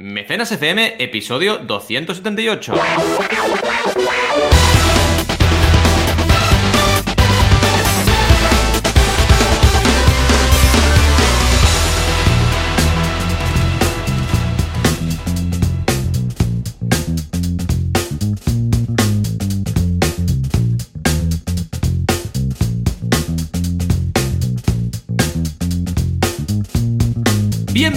Mecenas FM, episodio 278.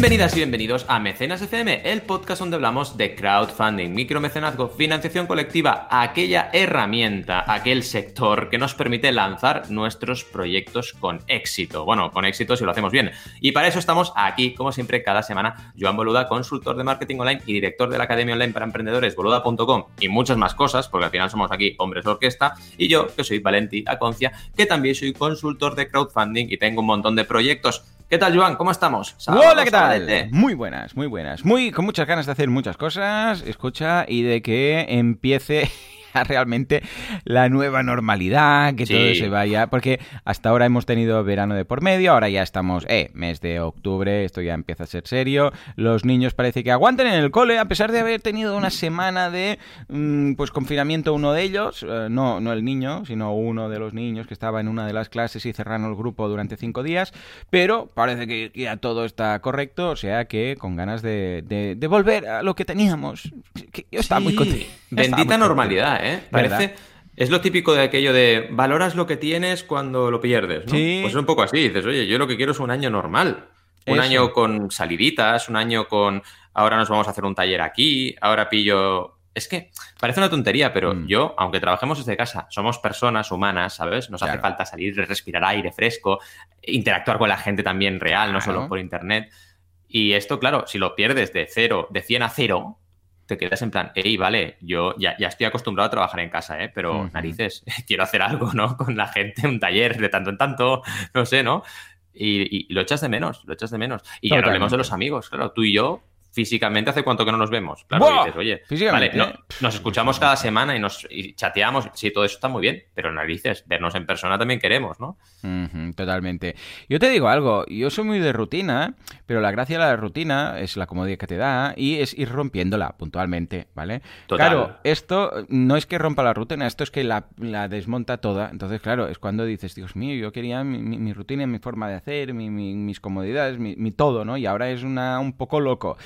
Bienvenidas y bienvenidos a Mecenas FM, el podcast donde hablamos de crowdfunding, micromecenazgo, financiación colectiva, aquella herramienta, aquel sector que nos permite lanzar nuestros proyectos con éxito. Bueno, con éxito si lo hacemos bien. Y para eso estamos aquí, como siempre, cada semana, Joan Boluda, consultor de marketing online y director de la Academia Online para Emprendedores, boluda.com y muchas más cosas, porque al final somos aquí hombres de orquesta, y yo, que soy Valenti Aconcia, que también soy consultor de crowdfunding y tengo un montón de proyectos ¿Qué tal, Joan? ¿Cómo estamos? Hola, ¿qué tal? Muy buenas, muy buenas. Muy, con muchas ganas de hacer muchas cosas, escucha, y de que empiece realmente la nueva normalidad, que todo se vaya, porque hasta ahora hemos tenido verano de por medio, ahora ya estamos, eh, mes de octubre, esto ya empieza a ser serio, los niños parece que aguanten en el cole, a pesar de haber tenido una semana de, mm, pues, confinamiento uno de ellos, eh, no, no el niño, sino uno de los niños que estaba en una de las clases y cerraron el grupo durante cinco días, pero parece que ya todo está correcto, o sea que con ganas de, de, volver a lo que teníamos, que yo estaba muy contento. Bendita normalidad, ¿eh? Parece... Es lo típico de aquello de valoras lo que tienes cuando lo pierdes, ¿no? Pues es un poco así. Dices, oye, yo lo que quiero es un año normal. Un año con saliditas, un año con ahora nos vamos a hacer un taller aquí, ahora pillo. Es que parece una tontería, pero mm. yo, aunque trabajemos desde casa, somos personas humanas, ¿sabes? Nos hace falta salir, respirar aire fresco, interactuar con la gente también real, no solo por internet. Y esto, claro, si lo pierdes de cero, de 100 a cero, te quedas en plan, hey, vale, yo ya, estoy acostumbrado a trabajar en casa, ¿eh? pero narices, quiero hacer algo, ¿no? Con la gente, un taller de tanto en tanto, no sé, ¿no? Y, lo echas de menos, lo echas de menos. Y ya no hablemos de los amigos, claro, tú y yo físicamente hace cuánto que no nos vemos. Claro, dices, oye, vale, nos escuchamos cada semana y nos chateamos, sí, todo eso está muy bien, pero narices, vernos en persona también queremos, ¿no? totalmente. Yo te digo algo, yo soy muy de rutina, pero la gracia de la rutina es la comodidad que te da y es ir rompiéndola puntualmente, ¿vale? Claro, esto no es que rompa la rutina, esto es que la, desmonta toda. Entonces, claro, es cuando dices, Dios mío, yo quería mi, rutina, mi forma de hacer, mis comodidades, mi, todo, ¿no? Y ahora es una, un poco loco.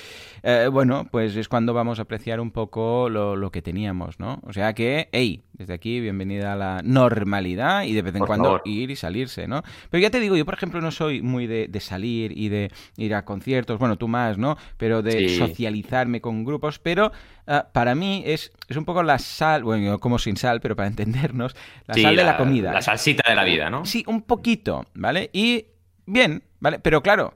Eh, bueno, pues es cuando vamos a apreciar un poco lo, que teníamos, ¿no? O sea que, hey, desde aquí, bienvenida a la normalidad y de vez en cuando ir y salirse, ¿no? Pero ya te digo, yo por ejemplo no soy muy de, salir y de ir a conciertos, bueno, tú más, ¿no? Pero de socializarme con grupos, pero ah, para mí es, es un poco la sal, bueno, yo como sin sal, pero para entendernos, la sal de la comida. La salsita de la vida, ¿no? Sí, un poquito, ¿vale? Y bien, ¿vale? Pero claro,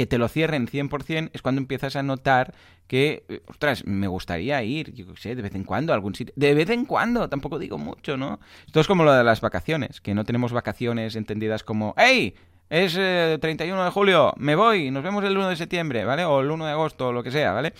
que te lo cierren 100% es cuando empiezas a notar que, eh, ostras, me gustaría ir, yo sé, de vez en cuando a algún sitio. De vez en cuando, tampoco digo mucho, ¿no? Esto es como lo de las vacaciones, que no tenemos vacaciones entendidas como, ¡Hey! Es 31 eh, de julio, me voy, nos vemos el 1 de septiembre, ¿vale? O el 1 de agosto, o lo que sea, ¿vale?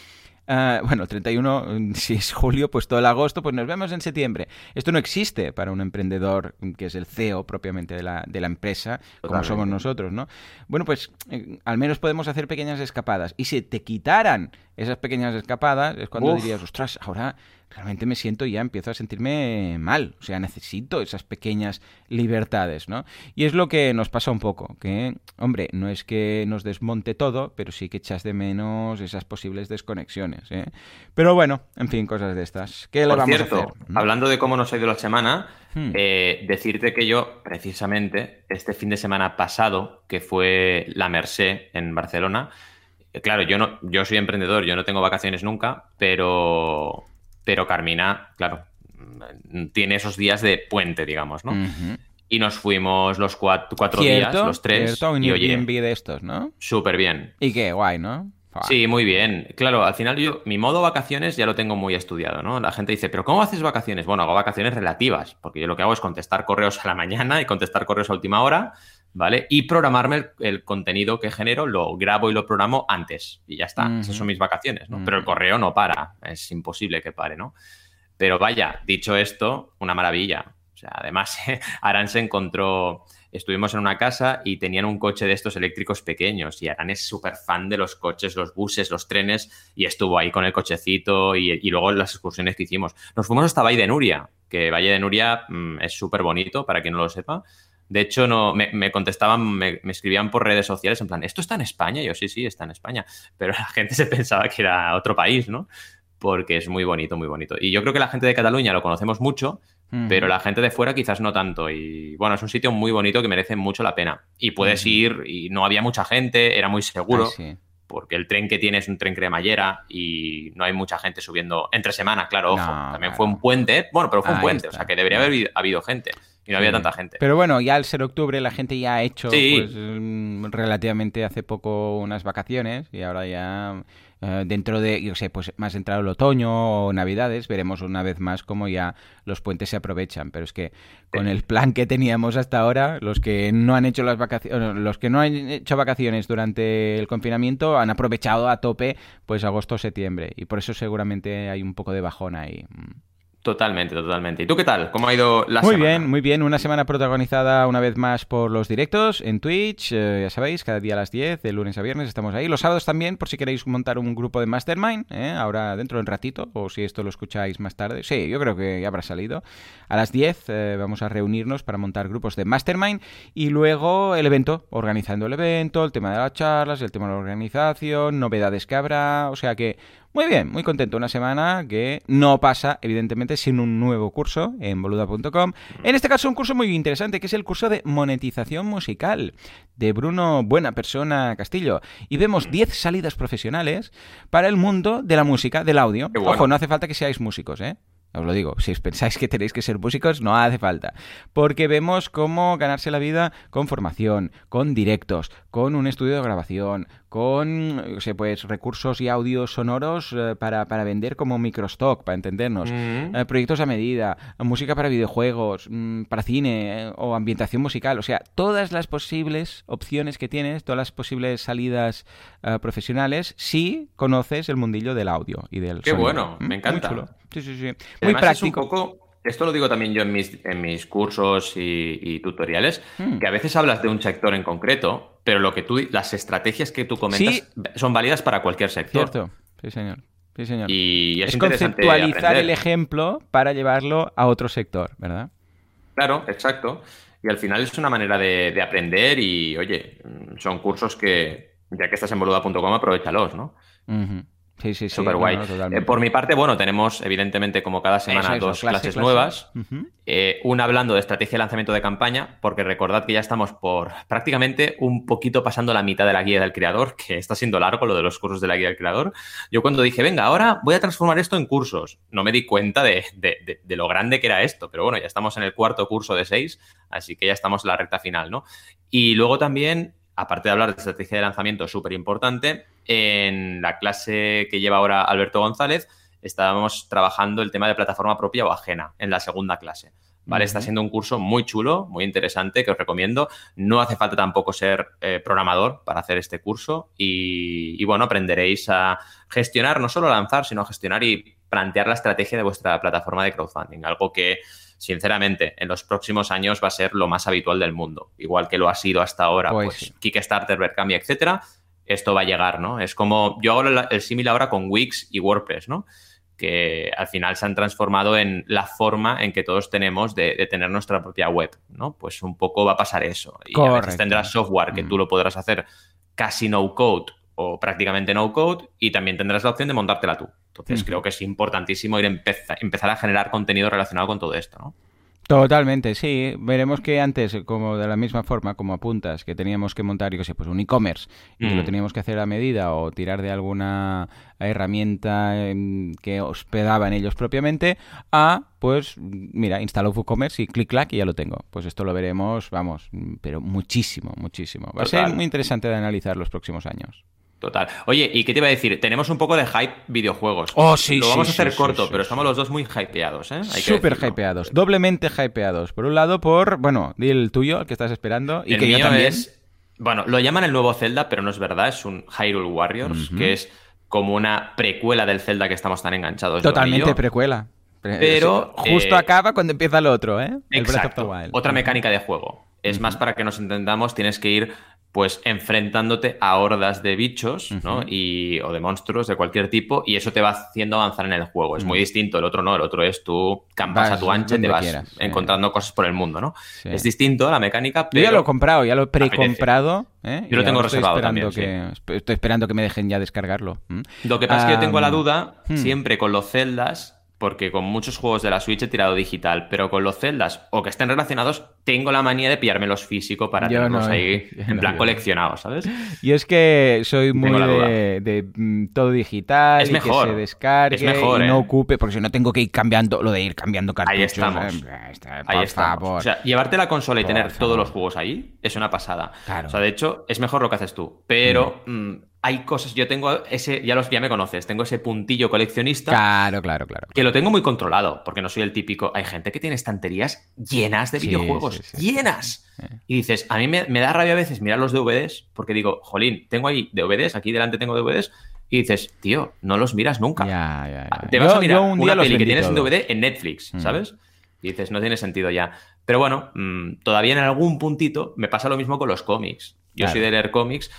Ah, bueno, el 31, mm, si es julio, pues todo el agosto, pues nos vemos en septiembre. Esto no existe para un emprendedor que es el CEO propiamente de la, de la empresa, como somos nosotros, ¿no? Bueno, pues eh, al menos podemos hacer pequeñas escapadas. Y si te quitaran esas pequeñas escapadas, es cuando dirías, ostras, ahora realmente me siento y ya empiezo a sentirme mal. O sea, necesito esas pequeñas libertades, ¿no? Y es lo que nos pasa un poco, que, hombre, no es que nos desmonte todo, pero sí que echas de menos esas posibles desconexiones, ¿eh? Pero bueno, en fin, cosas de estas. ¿Qué le vamos a hacer? Hablando de cómo nos ha ido la semana, hmm. eh, decirte que yo, precisamente, este fin de semana pasado, que fue la Merced en Barcelona, eh, Claro, yo no, yo soy emprendedor, yo no tengo vacaciones nunca, pero pero Carmina, claro, tiene esos días de puente, digamos, ¿no? Y nos fuimos los cuatro, días, los tres. Cierto, y oye, de estos, ¿no? Súper bien. Y qué guay, ¿no? Sí, muy bien. Claro, al final yo, mi modo vacaciones ya lo tengo muy estudiado, ¿no? La gente dice, ¿pero cómo haces vacaciones? Bueno, hago vacaciones relativas, porque yo lo que hago es contestar correos a la mañana y contestar correos a última hora, ¿vale? Y programarme el, contenido que genero, lo grabo y lo programo antes, y ya está. Esas son mis vacaciones, ¿no? Pero el correo no para, es imposible que pare, ¿no? Pero vaya, dicho esto, una maravilla. O sea, además, Aran se encontró estuvimos en una casa y tenían un coche de estos eléctricos pequeños y Arán es súper fan de los coches, los buses, los trenes y estuvo ahí con el cochecito y, y luego las excursiones que hicimos. Nos fuimos hasta Valle de Nuria, que Valle de Nuria mm, es súper bonito, para quien no lo sepa. De hecho, no, me, contestaban, me, escribían por redes sociales en plan, ¿esto está en España? yo, sí, sí, está en España. Pero la gente se pensaba que era otro país, ¿no? Porque es muy bonito, muy bonito. Y yo creo que la gente de Cataluña lo conocemos mucho, pero la gente de fuera quizás no tanto. Y bueno, es un sitio muy bonito que merece mucho la pena. Y puedes ir, y no había mucha gente, era muy seguro. Porque el tren que tiene es un tren cremallera y no hay mucha gente subiendo entre semanas, claro, ojo. También fue un puente, bueno, pero fue un puente, o sea que debería haber habido gente y no había tanta gente. Pero bueno, ya al ser octubre la gente ya ha hecho pues, mm, relativamente hace poco unas vacaciones y ahora ya eh, dentro de, yo sé, pues más entrado el otoño o navidades, veremos una vez más cómo ya los puentes se aprovechan. Pero es que con el plan que teníamos hasta ahora, los que no han hecho las vacaciones, los que no han hecho vacaciones durante el confinamiento han aprovechado a tope pues agosto septiembre y por eso seguramente hay un poco de bajón ahí. Mm. Totalmente, totalmente. ¿Y tú qué tal? ¿Cómo ha ido la muy semana? Muy bien, muy bien. Una semana protagonizada una vez más por los directos en Twitch, eh, ya sabéis, cada día a las 10, de lunes a viernes estamos ahí. Los sábados también, por si queréis montar un grupo de Mastermind, ¿eh? ahora dentro de un ratito, o si esto lo escucháis más tarde. Sí, yo creo que ya habrá salido. A las 10 eh, vamos a reunirnos para montar grupos de Mastermind y luego el evento, organizando el evento, el tema de las charlas, el tema de la organización, novedades que habrá. O sea que muy bien, muy contento. Una semana que no pasa, evidentemente, sin un nuevo curso en boluda.com. En este caso, un curso muy interesante, que es el curso de monetización musical de Bruno Buena Persona Castillo. Y vemos 10 salidas profesionales para el mundo de la música, del audio. Ojo, no hace falta que seáis músicos, ¿eh? Os lo digo, si pensáis que tenéis que ser músicos, no hace falta. Porque vemos cómo ganarse la vida con formación, con directos, con un estudio de grabación, con pues, recursos y audios sonoros eh, para, vender como microstock, para entendernos, mm. eh, proyectos a medida, música para videojuegos, mm, para cine eh, o ambientación musical, o sea, todas las posibles opciones que tienes, todas las posibles salidas profesionales, si conoces el mundillo del audio y del Qué bueno, me encanta. Muy Sí, sí, sí. Muy práctico. un poco esto lo digo también yo en mis, en mis cursos y, tutoriales, hmm. que a veces hablas de un sector en concreto, pero lo que tú, las estrategias que tú comentas son válidas para cualquier sector. Cierto, sí señor. Sí, señor. Y es, conceptualizar el ejemplo para llevarlo a otro sector, ¿verdad? Claro, exacto. Y al final es una manera de, aprender y, oye, son cursos que, ya que estás en boluda.com, aprovechalos, ¿no? Sí, sí, sí. Súper guay. Eh, por mi parte, bueno, tenemos evidentemente como cada semana dos clases, nuevas. Eh, una hablando de estrategia de lanzamiento de campaña, porque recordad que ya estamos por prácticamente un poquito pasando la mitad de la guía del creador, que está siendo largo lo de los cursos de la guía del creador. Yo cuando dije, venga, ahora voy a transformar esto en cursos, no me di cuenta de, de lo grande que era esto, pero bueno, ya estamos en el cuarto curso de seis, así que ya estamos en la recta final, ¿no? Y luego también aparte de hablar de estrategia de lanzamiento súper importante, en la clase que lleva ahora Alberto González, estábamos trabajando el tema de plataforma propia o ajena en la segunda clase. ¿Vale? Está siendo un curso muy chulo, muy interesante, que os recomiendo. No hace falta tampoco ser eh, programador para hacer este curso y, bueno, aprenderéis a gestionar, no solo lanzar, sino a gestionar y plantear la estrategia de vuestra plataforma de crowdfunding, algo que sinceramente, en los próximos años va a ser lo más habitual del mundo. Igual que lo ha sido hasta ahora, pues, pues Kickstarter, Vercambia, etcétera, esto va a llegar, ¿no? Es como, yo hago el símil ahora con Wix y WordPress, ¿no? que al final se han transformado en la forma en que todos tenemos de, tener nuestra propia web, ¿no? Pues un poco va a pasar eso. Y a veces tendrás software que tú mm. lo podrás hacer casi no code o prácticamente no code y también tendrás la opción de montártela tú. Entonces creo que es importantísimo ir empezar a generar contenido relacionado con todo esto, ¿no? Totalmente, sí. Veremos que antes, como de la misma forma, como apuntas, que teníamos que montar, yo qué sé, pues un e-commerce y lo mm. teníamos que hacer a medida o tirar de alguna herramienta em, que hospedaba en ellos propiamente, a, pues, mira, instalo WooCommerce y clic-clac y ya lo tengo. Pues esto lo veremos, vamos, pero muchísimo, muchísimo. Va a ser muy interesante de analizar los próximos años. Total. Oye, ¿y qué te iba a decir? Tenemos un poco de hype videojuegos. Oh, sí, Lo vamos a hacer corto, pero estamos los dos muy hypeados, ¿eh? Súper hypeados, doblemente hypeados. Por un lado, por, bueno, di el tuyo, el que estás esperando, y que yo también. Es, bueno, lo llaman el nuevo Zelda, pero no es verdad, es un Hyrule Warriors, que es como una precuela del Zelda que estamos tan enganchados. Totalmente precuela. Pero justo eh, acaba cuando empieza el otro, ¿eh? El exacto. Otra mecánica de juego. Es más para que nos entendamos, tienes que ir pues enfrentándote a hordas de bichos, ¿no? Y, o de monstruos de cualquier tipo, y eso te va haciendo avanzar en el juego. Es muy distinto, el otro no, el otro es tú campas a tu ancha y te vas encontrando cosas por el mundo, ¿no? Es distinto la mecánica, pero... Yo ya lo he comprado, ya lo he precomprado. ¿eh? Yo lo tengo reservado también, Estoy esperando que me dejen ya descargarlo. Lo que pasa es que yo tengo la duda, hmm. siempre con los celdas, porque con muchos juegos de la Switch he tirado digital, pero con los celdas o que estén relacionados, tengo la manía de pillarme los físicos para tenerlos ahí en plan coleccionados, ¿sabes? Y es que soy muy de, mm, todo digital, es mejor, que se descargue es mejor, y no ¿eh? ocupe, porque si no tengo que ir cambiando, lo de ir cambiando cartuchos. Ahí estamos. Eh, ahí estamos. O sea, llevarte la consola y tener todos los juegos ahí es una pasada. Claro. O sea, de hecho, es mejor lo que haces tú, pero... Mm, hay cosas, yo tengo ese, ya los ya me conoces, tengo ese puntillo coleccionista. Claro, claro, claro. Que lo tengo muy controlado, porque no soy el típico. Hay gente que tiene estanterías llenas de videojuegos, llenas. Y dices, a mí me, da rabia a veces mirar los DVDs, porque digo, jolín, tengo ahí DVDs, aquí delante tengo DVDs, y dices, tío, no los miras nunca. Ya, ya, ya. Te vas a mirar un una peli que tienes en DVD en Netflix, mm. ¿sabes? Y dices, no tiene sentido ya. Pero bueno, mm, todavía en algún puntito me pasa lo mismo con los cómics. Yo soy de leer cómics,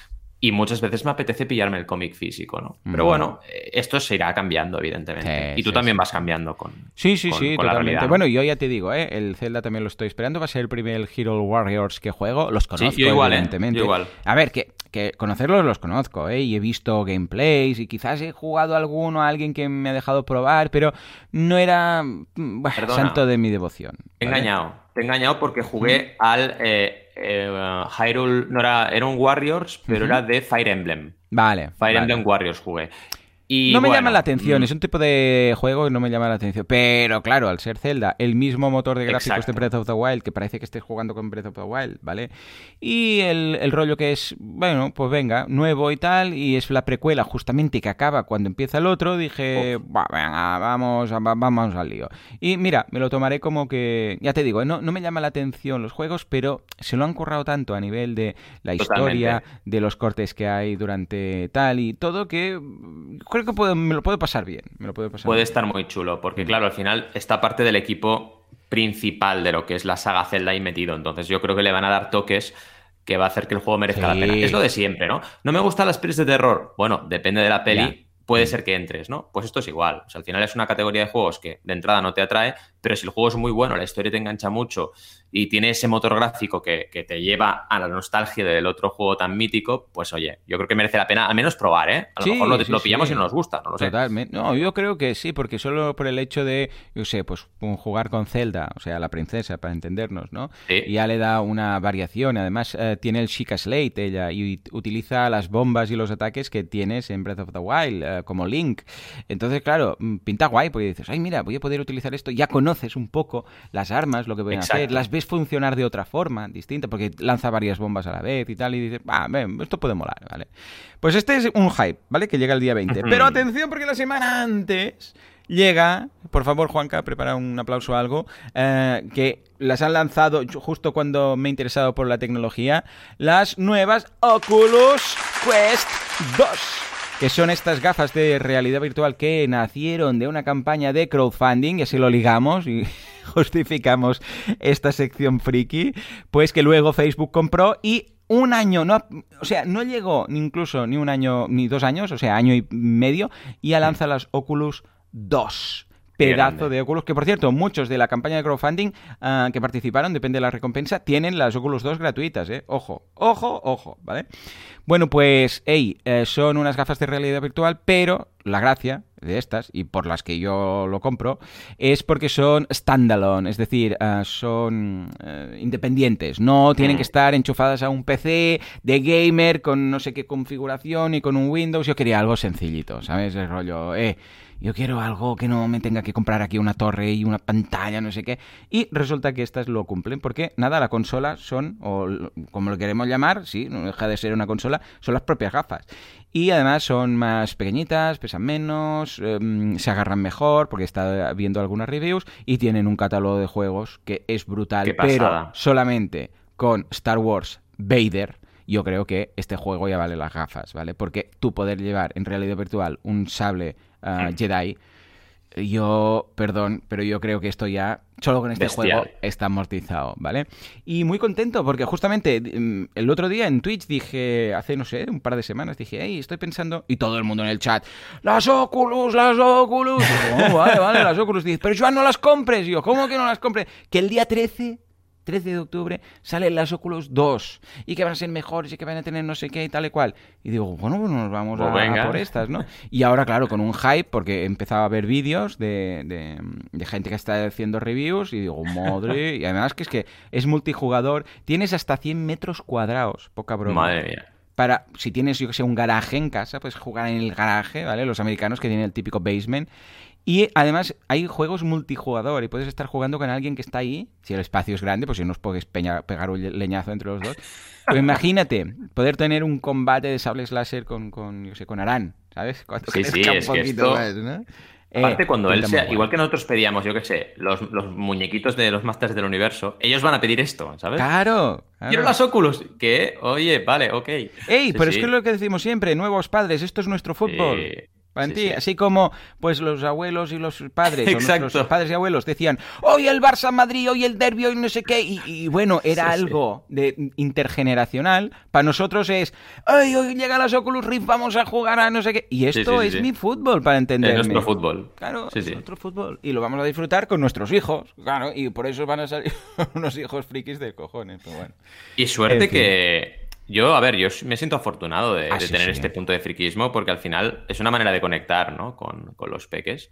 y muchas veces me apetece pillarme el cómic físico, ¿no? Pero bueno, eh, esto se irá cambiando, evidentemente. y tú también vas cambiando con. Sí, sí, sí, totalmente. bueno, yo ya te digo, ¿eh? el Zelda también lo estoy esperando. Va a ser el primer Hero Warriors que juego. Los conozco, yo igual, ¿eh? evidentemente. igual. A ver, que, que conocerlos los conozco, ¿eh? Y he visto gameplays y quizás he jugado alguno a alguien que me ha dejado probar, pero no era mm, santo de mi devoción. He engañado. Te he engañado porque jugué al. Eh, eh, Hyrule no era, era un Warriors, pero era de Fire Emblem. Vale. Fire Emblem Warriors jugué no me llama la atención, mm. es un tipo de juego que no me llama la atención. Pero claro, al ser Zelda, el mismo motor de gráficos de Breath of the Wild, que parece que estés jugando con Breath of the Wild, ¿vale? Y el, rollo que es, bueno, pues venga, nuevo y tal, y es la precuela justamente que acaba cuando empieza el otro, dije, venga, vamos, vamos al lío. Y mira, me lo tomaré como que, ya te digo, no, no me llama la atención los juegos, pero se lo han currado tanto a nivel de la historia, de los cortes que hay durante tal y todo, que que me lo puedo pasar bien. Me lo puede puede estar muy chulo, porque claro, al final está parte del equipo principal de lo que es la saga Zelda ahí metido. Entonces yo creo que le van a dar toques que va a hacer que el juego merezca la pena. Es lo de siempre, ¿no? No me gustan las pelis de terror. Bueno, depende de la peli. Puede ser que entres, ¿no? Pues esto es igual. O sea, al final es una categoría de juegos que de entrada no te atrae, pero si el juego es muy bueno, la historia te engancha mucho y tiene ese motor gráfico que, te lleva a la nostalgia del otro juego tan mítico, pues oye, yo creo que merece la pena al menos probar, ¿eh? A lo mejor lo, pillamos y no nos gusta, no lo Totalmente. No, yo creo que sí, porque solo por el hecho de, yo sé, pues jugar con Zelda, o sea, la princesa, para entendernos, ¿no? Y ya le da una variación. Además, eh, tiene el Chica Slate ella y utiliza las bombas y los ataques que tienes en Breath of the Wild, eh, como Link. Entonces, claro, mm, pinta guay, porque dices, ay, mira, voy a poder utilizar esto. Ya conoces un poco las armas, lo que pueden hacer, las ves funcionar de otra forma, distinta, porque lanza varias bombas a la vez y tal, y dices, ah, esto puede molar, ¿vale? Pues este es un hype, ¿vale? Que llega el día 20. Pero atención, porque la semana antes llega, por favor, Juanca, prepara un aplauso o algo, eh, que las han lanzado justo cuando me he interesado por la tecnología, las nuevas Oculus Quest 2 que son estas gafas de realidad virtual que nacieron de una campaña de crowdfunding, y así lo ligamos y justificamos esta sección friki, pues que luego Facebook compró y un año, no, o sea, no llegó ni incluso ni un año ni dos años, o sea, año y medio, y ya lanza las Oculus 2 pedazo de Oculus, que por cierto, muchos de la campaña de crowdfunding ah, que participaron, depende de la recompensa, tienen las Oculus 2 gratuitas, ¿eh? Ojo, ojo, ojo, ¿vale? Bueno, pues, hey, eh, son unas gafas de realidad virtual, pero la gracia de estas, y por las que yo lo compro, es porque son standalone, es decir, ah, son eh, independientes, no tienen que mm. estar enchufadas a un PC de gamer con no sé qué configuración y con un Windows, yo quería algo sencillito, ¿sabes? El rollo, eh yo quiero algo que no me tenga que comprar aquí una torre y una pantalla, no sé qué. Y resulta que estas lo cumplen, porque nada, la consola son, o como lo queremos llamar, sí, no deja de ser una consola, son las propias gafas. Y además son más pequeñitas, pesan menos, em, se agarran mejor, porque está viendo algunas reviews, y tienen un catálogo de juegos que es brutal, pero solamente con Star Wars Vader yo creo que este juego ya vale las gafas, ¿vale? Porque tú poder llevar en realidad virtual un sable uh, Jedi yo, perdón, pero yo creo que esto ya, solo con este juego, está amortizado, ¿vale? Y muy contento porque justamente mm, el otro día en Twitch dije, hace, no sé, un par de semanas, dije, hey, estoy pensando, y todo el mundo en el chat, las Oculus, las Oculus. oh, vale, vale, las Oculus. Dice, pero Joan, no las compres. yo, ¿cómo que no las compres? Que el día 13 13 de octubre salen las Oculus 2 y que van a ser mejores y que van a tener no sé qué y tal y cual. Y digo, bueno, pues nos vamos pues a, por estas, ¿no? Y ahora, claro, con un hype, porque empezaba a ver vídeos de, de, gente que está haciendo reviews y digo, madre, y además que es que es multijugador, tienes hasta 100 metros cuadrados, poca broma. Madre mía para, si tienes, yo que sé, un garaje en casa, pues jugar en el garaje, ¿vale? Los americanos que tienen el típico basement. Y además hay juegos multijugador y puedes estar jugando con alguien que está ahí. Si el espacio es grande, pues si no os podéis pegar un leñazo entre los dos. Pero imagínate poder tener un combate de sables láser con, con yo sé, con Arán, ¿sabes? sí, sí, es que esto... Aparte, eh, cuando él sea, igual que nosotros pedíamos, yo qué sé, los, muñequitos de los Masters del Universo, ellos van a pedir esto, ¿sabes? Claro. Quiero las Oculus. Que, oye, vale, ok. Ey, pero es que es lo que decimos siempre, nuevos padres, esto es nuestro fútbol. Así como pues los abuelos y los padres, Exacto. padres y abuelos decían, hoy el Barça Madrid, hoy el Derby, hoy no sé qué, y, bueno, era algo de intergeneracional. Para nosotros es, hoy llega las Oculus Rift, vamos a jugar a no sé qué. Y esto es mi fútbol, para entender. Es nuestro fútbol. Claro, es nuestro fútbol. Y lo vamos a disfrutar con nuestros hijos, claro, y por eso van a salir unos hijos frikis de cojones. Pero bueno. Y suerte que yo, a ver, yo me siento afortunado de, ah, tener este punto de friquismo porque al final es una manera de conectar, ¿no? Con, con los peques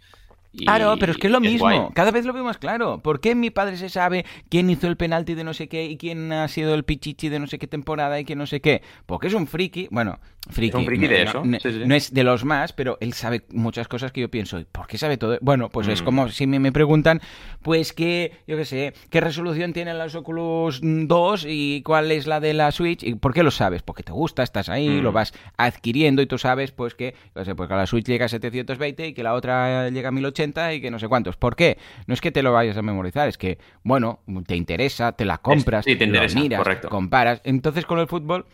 claro, pero es que es lo mismo. Cada vez lo veo más claro. ¿Por qué mi padre se sabe quién hizo el penalti de no sé qué y quién ha sido el pichichi de no sé qué temporada y que no sé qué? Porque es un friki. Bueno, friki. un friki de eso. No, es de los más, pero él sabe muchas cosas que yo pienso. ¿Por qué sabe todo? Bueno, pues es mm. como si me, preguntan, pues qué, yo qué sé, qué resolución tienen las Oculus 2 y cuál es la de la Switch. ¿Y por qué lo sabes? Porque te gusta, estás ahí, lo mm. vas adquiriendo y tú sabes, pues que, yo sé, pues que la Switch llega a 720 y que la otra llega a 1080 y que no sé cuántos. ¿Por qué? No es que te lo vayas a memorizar, es que, bueno, te interesa, te la compras, te miras, comparas. Entonces con el fútbol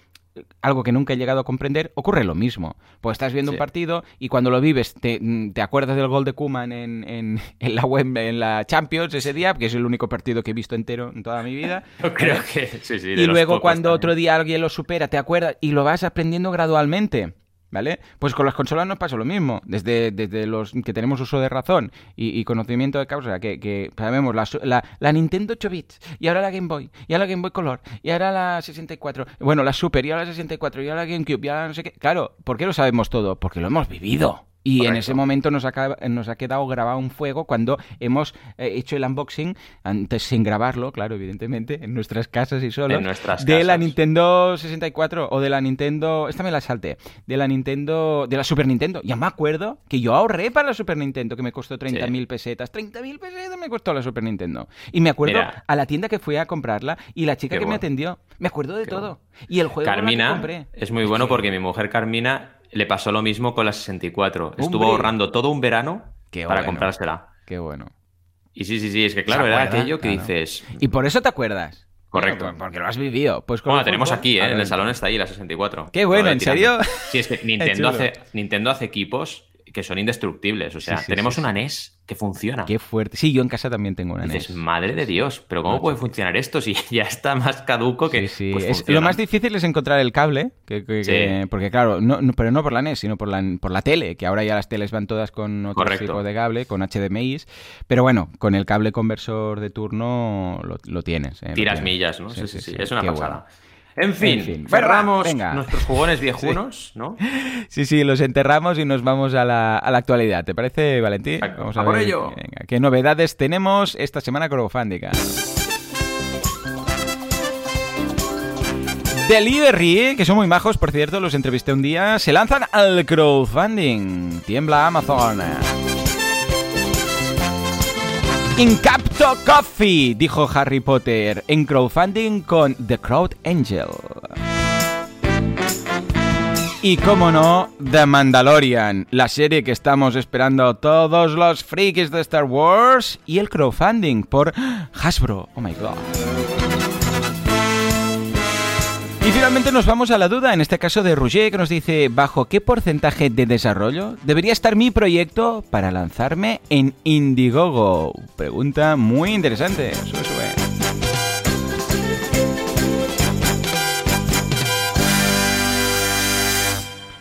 algo que nunca he llegado a comprender, ocurre lo mismo. Pues estás viendo un partido y cuando lo vives te, te acuerdas del gol de Kuman en, en, en, la web, en la Champions ese día, que es el único partido que he visto entero en toda mi vida. Yo creo que sí, sí. Y luego cuando otro día alguien lo supera, te acuerdas y lo vas aprendiendo gradualmente. ¿Vale? Pues con las consolas nos pasa lo mismo. Desde, desde los que tenemos uso de razón y, conocimiento de causa, que, que sabemos la, la, Nintendo 8 bits, y ahora la Game Boy, y ahora la Game Boy Color, y ahora la 64, bueno, la Super, y ahora la 64, y ahora la GameCube, y ahora no sé qué. Claro, ¿por qué lo sabemos todo? Porque lo hemos vivido. Y en ese momento nos ha, nos ha quedado grabado un fuego cuando hemos eh, hecho el unboxing, antes sin grabarlo, claro, evidentemente, en nuestras casas y solo, de la Nintendo 64 o de la Nintendo, esta me la salté, de la Nintendo, de la Super Nintendo. Ya me acuerdo que yo ahorré para la Super Nintendo, que me costó 30.000 pesetas. 30.000 pesetas me costó la Super Nintendo. Y me acuerdo a la tienda que fui a comprarla y la chica que me atendió, me acuerdo de todo. Y el juego Carmina que compré. es muy bueno porque mi mujer Carmina le pasó lo mismo con la 64. Estuvo ahorrando todo un verano para comprársela. Qué bueno. Y sí, sí, sí, es que claro, era aquello que dices. Y por eso te acuerdas. Correcto. porque lo has vivido. Pues bueno, tenemos aquí, ¿eh? en el salón está ahí la 64. Qué bueno, ¿en serio? Sí, es que Nintendo hace, Nintendo hace equipos que son indestructibles. O sea, tenemos una NES que funciona. Qué fuerte. Sí, yo en casa también tengo una dices, madre de Dios, pero ¿cómo puede funcionar esto si ya está más caduco que... Sí, pues lo más difícil es encontrar el cable, que, porque claro, no, pero no por la NES, sino por la, por la tele, que ahora ya las teles van todas con otro tipo de cable, con HDMI, pero bueno, con el cable conversor de turno lo, tienes. ¿eh? Tiras millas, ¿no? Sí, sí, sí, es una pasada. En fin, cerramos nuestros jugones viejunos, ¿no? Sí, sí, los enterramos y nos vamos a la, actualidad. ¿Te parece, Valentín? Vamos a, ver ello. qué novedades tenemos esta semana crowdfunding. Delivery, que son muy majos, por cierto, los entrevisté un día, se lanzan al crowdfunding. Tiembla Amazon. Incapto Coffee, dijo Harry Potter, en crowdfunding con The Crowd Angel. Y como no, The Mandalorian, la serie que estamos esperando todos los frikis de Star Wars y el crowdfunding por Hasbro. Oh my god. Y finalmente nos vamos a la duda, en este caso de Roger, que nos dice, ¿bajo qué porcentaje de desarrollo debería estar mi proyecto para lanzarme en Indiegogo? Pregunta muy interesante. Sube, sube.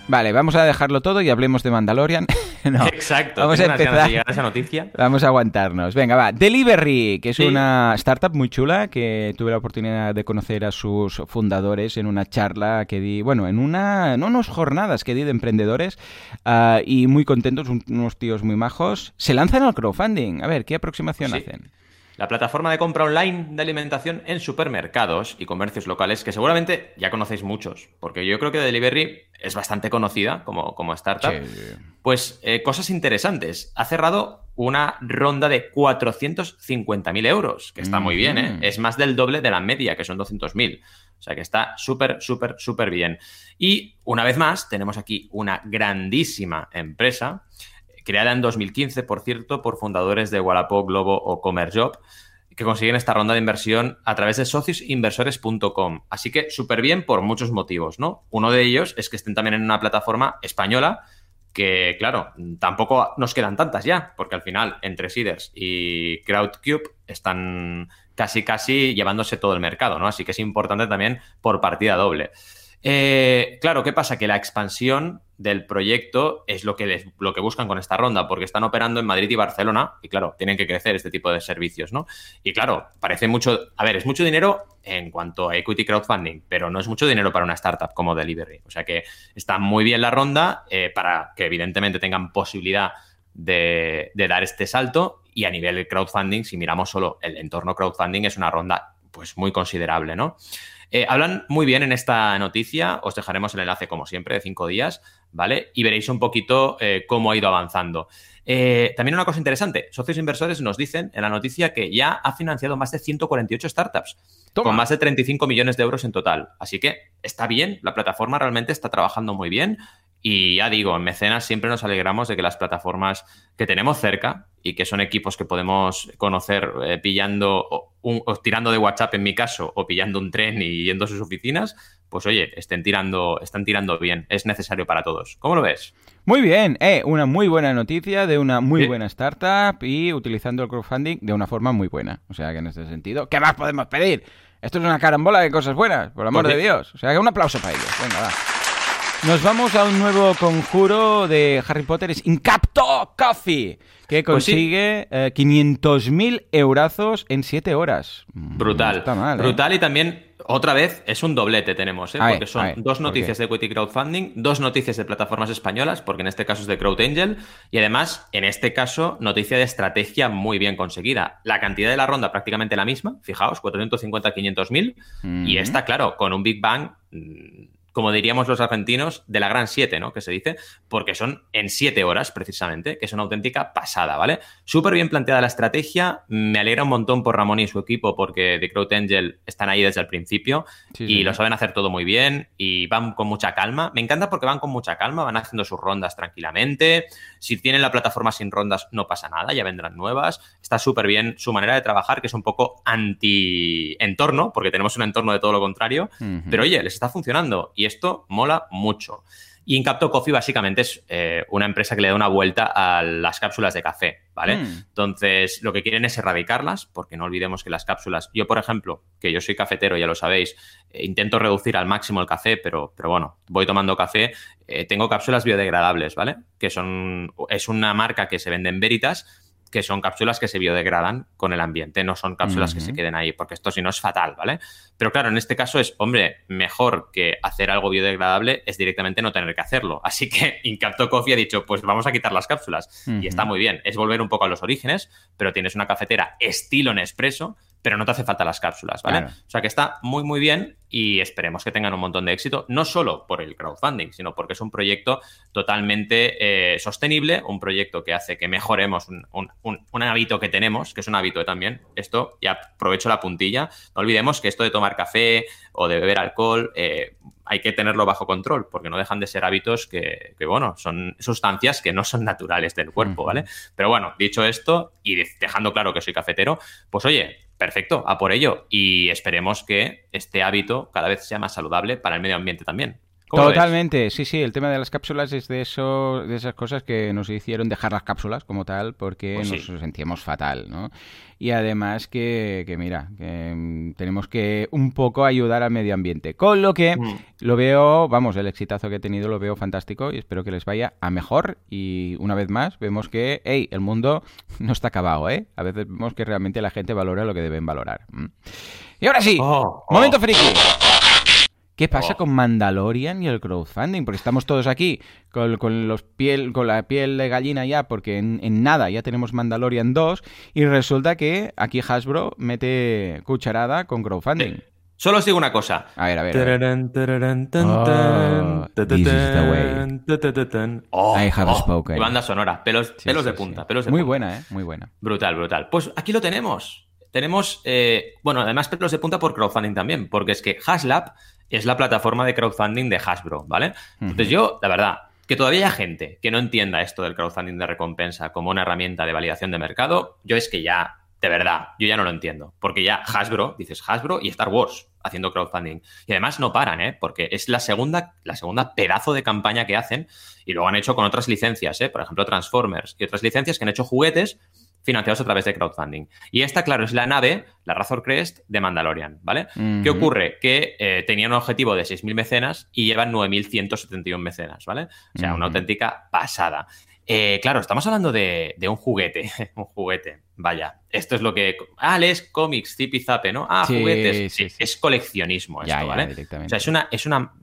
Vale, vamos a dejarlo todo y hablemos de Mandalorian. Exacto. Vamos a empezar. esa noticia. Vamos a aguantarnos. Venga, va. Delivery, que es una startup muy chula que tuve la oportunidad de conocer a sus fundadores en una charla que di, bueno, en una, en unas jornadas que di de emprendedores ah, y muy contentos, unos tíos muy majos. Se lanzan al crowdfunding. A ver, ¿qué aproximación hacen? La plataforma de compra online de alimentación en supermercados y comercios locales, que seguramente ya conocéis muchos, porque yo creo que Delivery es bastante conocida como, como startup. Pues eh, cosas interesantes. Ha cerrado una ronda de 450.000 euros, que está muy bien, ¿eh? Es más del doble de la media, que son 200.000. O sea que está súper, súper, súper bien. Y una vez más, tenemos aquí una grandísima empresa creada en 2015, por cierto, por fundadores de Wallapop, Globo o CommerJob, que consiguen esta ronda de inversión a través de sociosinversores.com. Así que súper bien por muchos motivos, ¿no? Uno de ellos es que estén también en una plataforma española que, claro, tampoco nos quedan tantas ya, porque al final entre Seeders y Crowdcube están casi, casi llevándose todo el mercado, ¿no? Así que es importante también por partida doble. Eh, claro, ¿qué pasa? Que la expansión del proyecto es lo que, lo que buscan con esta ronda, porque están operando en Madrid y Barcelona y claro, tienen que crecer este tipo de servicios, ¿no? Y claro, parece mucho, a ver, es mucho dinero en cuanto a equity crowdfunding, pero no es mucho dinero para una startup como Delivery. O sea que está muy bien la ronda eh, para que evidentemente tengan posibilidad de, de dar este salto y a nivel crowdfunding, si miramos solo el entorno crowdfunding, es una ronda pues muy considerable, ¿no? Eh, hablan muy bien en esta noticia, os dejaremos el enlace como siempre de cinco días, ¿vale? Y veréis un poquito eh, cómo ha ido avanzando. Eh, también una cosa interesante, socios inversores nos dicen en la noticia que ya ha financiado más de 148 startups, con más de 35 millones de euros en total. Así que está bien, la plataforma realmente está trabajando muy bien. Y ya digo, en Mecenas siempre nos alegramos de que las plataformas que tenemos cerca y que son equipos que podemos conocer eh, pillando o, tirando de WhatsApp en mi caso o pillando un tren y yendo a sus oficinas, pues oye, estén tirando, están tirando bien. Es necesario para todos. ¿Cómo lo ves? Muy bien, eh, una muy buena noticia de una muy buena startup y utilizando el crowdfunding de una forma muy buena. O sea que en este sentido, ¿qué más podemos pedir? Esto es una carambola de cosas buenas, por amor de Dios. O sea que un aplauso para ellos. Venga, va. Nos vamos a un nuevo conjuro de Harry Potter, es Incapto Coffee, que pues consigue 500.000 eh, eurazos en 7 horas. Mm, Brutal. ¿eh? Brutal y también, otra vez, es un doblete tenemos, ¿eh? porque son dos noticias de Equity Crowdfunding, dos noticias de plataformas españolas, porque en este caso es de CrowdAngel, y además, en este caso, noticia de estrategia muy bien conseguida. La cantidad de la ronda prácticamente la misma, fijaos, 450, 500.000, y esta, claro, con un Big Bang mm, como diríamos los argentinos, de la gran 7, ¿no? Que se dice, porque son en 7 horas precisamente, que es una auténtica pasada, ¿vale? Súper bien planteada la estrategia, me alegra un montón por Ramón y su equipo porque The Crowd Angel están ahí desde el principio y lo saben hacer todo muy bien y van con mucha calma. Me encanta porque van con mucha calma, van haciendo sus rondas tranquilamente. Si tienen la plataforma sin rondas, no pasa nada, ya vendrán nuevas. Está súper bien su manera de trabajar, que es un poco anti-entorno, porque tenemos un entorno de todo lo contrario, pero oye, les está funcionando y esto mola mucho. Y Incapto Coffee básicamente es eh, una empresa que le da una vuelta a las cápsulas de café, ¿vale? Mm. Entonces, lo que quieren es erradicarlas, porque no olvidemos que las cápsulas, yo por ejemplo, que yo soy cafetero, ya lo sabéis, eh, intento reducir al máximo el café, pero, pero bueno, voy tomando café, eh, tengo cápsulas biodegradables, ¿vale? Que son, es una marca que se vende en Veritas, que son cápsulas que se biodegradan con el ambiente, no son cápsulas que se queden ahí, porque esto si no es fatal, ¿vale? Pero claro, en este caso es, hombre, mejor que hacer algo biodegradable es directamente no tener que hacerlo. Así que Incapto Coffee ha dicho, pues vamos a quitar las cápsulas. Y está muy bien, es volver un poco a los orígenes, pero tienes una cafetera estilo Nespresso pero no te hace falta las cápsulas, ¿vale? O sea que está muy, muy bien y esperemos que tengan un montón de éxito, no solo por el crowdfunding, sino porque es un proyecto totalmente eh, sostenible, un proyecto que hace que mejoremos un, hábito que tenemos, que es un hábito también. Esto, ya aprovecho la puntilla, no olvidemos que esto de tomar café o de beber alcohol, eh, hay que tenerlo bajo control, porque no dejan de ser hábitos que, que, bueno, son sustancias que no son naturales del cuerpo, ¿vale? Pero bueno, dicho esto, y dejando claro que soy cafetero, pues oye, perfecto, a por ello. Y esperemos que este hábito cada vez sea más saludable para el medio ambiente también. Totalmente, sí, sí, el tema de las cápsulas es de eso, de esas cosas que nos hicieron dejar las cápsulas como tal porque pues nos sentíamos fatal, ¿no? Y además que, que mira, que mm, tenemos que un poco ayudar al medio ambiente. Con lo que mm. lo veo, vamos, el exitazo que he tenido lo veo fantástico y espero que les vaya a mejor. Y una vez más vemos que, hey, el mundo no está acabado, ¿eh? A veces vemos que realmente la gente valora lo que deben valorar. Y ahora sí, oh, oh. momento friki. ¿Qué pasa oh. con Mandalorian y el crowdfunding? Porque estamos todos aquí con, los piel, con la piel de gallina ya, porque en, nada ya tenemos Mandalorian 2 y resulta que aquí Hasbro mete cucharada con crowdfunding. Eh, solo os digo una cosa. A ver, a ver. Oh, I have oh, spoken. Banda sonora, pelos, pelos de punta. Pelos de muy buena, ¿eh? Muy buena. Brutal, brutal. Pues aquí lo tenemos. Tenemos, eh, bueno, además pelos de punta por crowdfunding también, porque es que Haslab es la plataforma de crowdfunding de Hasbro, ¿vale? Entonces yo, la verdad, que todavía haya gente que no entienda esto del crowdfunding de recompensa como una herramienta de validación de mercado, yo es que ya, de verdad, yo ya no lo entiendo. Porque ya Hasbro, dices Hasbro y Star Wars haciendo crowdfunding. Y además no paran, ¿eh? Porque es la segunda, la segunda pedazo de campaña que hacen y lo han hecho con otras licencias, ¿eh? Por ejemplo, Transformers y otras licencias que han hecho juguetes financiados a través de crowdfunding. Y esta, claro, es la nave, la Razor Crest de Mandalorian, ¿vale? ¿Qué ocurre? Que eh, tenía un objetivo de 6.000 mecenas y llevan 9.171 mecenas, ¿vale? O sea, una auténtica pasada. Eh, claro, estamos hablando de, un juguete, un juguete, vaya. Esto es lo que... Ah, lees cómics, zip y zape, ¿no? Ah, juguetes. Sí, Es coleccionismo esto, ¿vale? o sea, es una... Es una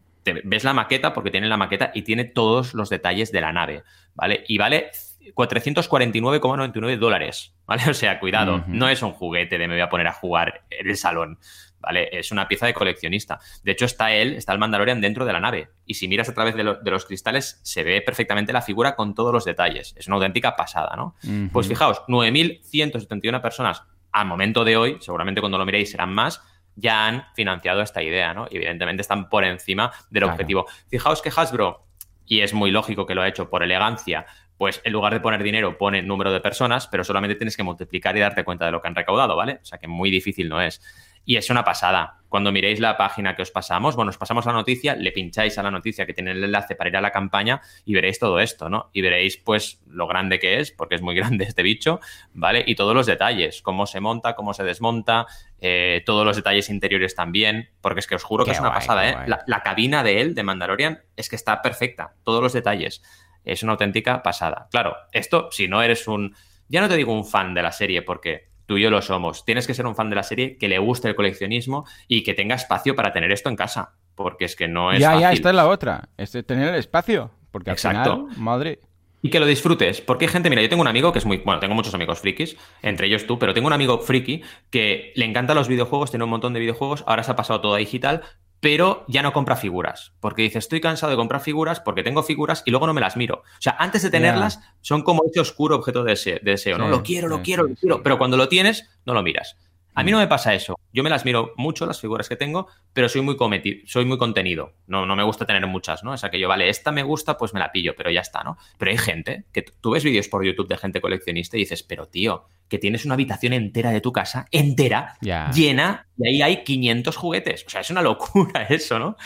ves la maqueta porque tiene la maqueta y tiene todos los detalles de la nave, ¿vale? Y vale 449,99 dólares, ¿vale? O sea, cuidado, no es un juguete de me voy a poner a jugar en el salón, ¿vale? Es una pieza de coleccionista. De hecho, está él, está el Mandalorian dentro de la nave. Y si miras a través de, los cristales, se ve perfectamente la figura con todos los detalles. Es una auténtica pasada, ¿no? Pues fijaos, 9.171 personas al momento de hoy, seguramente cuando lo miréis serán más, ya han financiado esta idea, ¿no? Y evidentemente están por encima del objetivo. Fijaos que Hasbro, y es muy lógico que lo ha hecho por elegancia, pues en lugar de poner dinero, pone número de personas, pero solamente tienes que multiplicar y darte cuenta de lo que han recaudado, ¿vale? O sea que muy difícil no es. Y es una pasada. Cuando miréis la página que os pasamos, bueno, os pasamos la noticia, le pincháis a la noticia que tiene el enlace para ir a la campaña y veréis todo esto, ¿no? Y veréis, pues, lo grande que es, porque es muy grande este bicho, ¿vale? Y todos los detalles, cómo se monta, cómo se desmonta, eh, todos los detalles interiores también, porque es que os juro que es una pasada, ¿eh? La, la cabina de él, de Mandalorian, es que está perfecta, todos los detalles es una auténtica pasada. Claro, esto, si no eres un, ya no te digo un fan de la serie, porque tú y yo lo somos, tienes que ser un fan de la serie que le guste el coleccionismo y que tenga espacio para tener esto en casa, porque es que no es... Ya, ya, esta es la otra, es tener el espacio, porque al Exacto. madre... Y que lo disfrutes, porque hay gente, mira, yo tengo un amigo que es muy, bueno, tengo muchos amigos frikis, entre ellos tú, pero tengo un amigo friki que le encantan los videojuegos, tiene un montón de videojuegos, ahora se ha pasado todo a digital, pero ya no compra figuras. Porque dice, estoy cansado de comprar figuras porque tengo figuras y luego no me las miro. O sea, antes de tenerlas, son como ese oscuro objeto de deseo, ¿no? lo quiero, lo quiero, lo quiero. Pero cuando lo tienes, no lo miras. A mí no me pasa eso. Yo me las miro mucho, las figuras que tengo, pero soy muy, cometido, soy muy contenido. No, no me gusta tener muchas, ¿no? O sea, que yo, vale, esta me gusta, pues me la pillo, pero ya está, ¿no? Pero hay gente que tú ves vídeos por YouTube de gente coleccionista y dices, pero tío, que tienes una habitación entera de tu casa, entera, llena, y ahí hay 500 juguetes. O sea, es una locura eso, ¿no?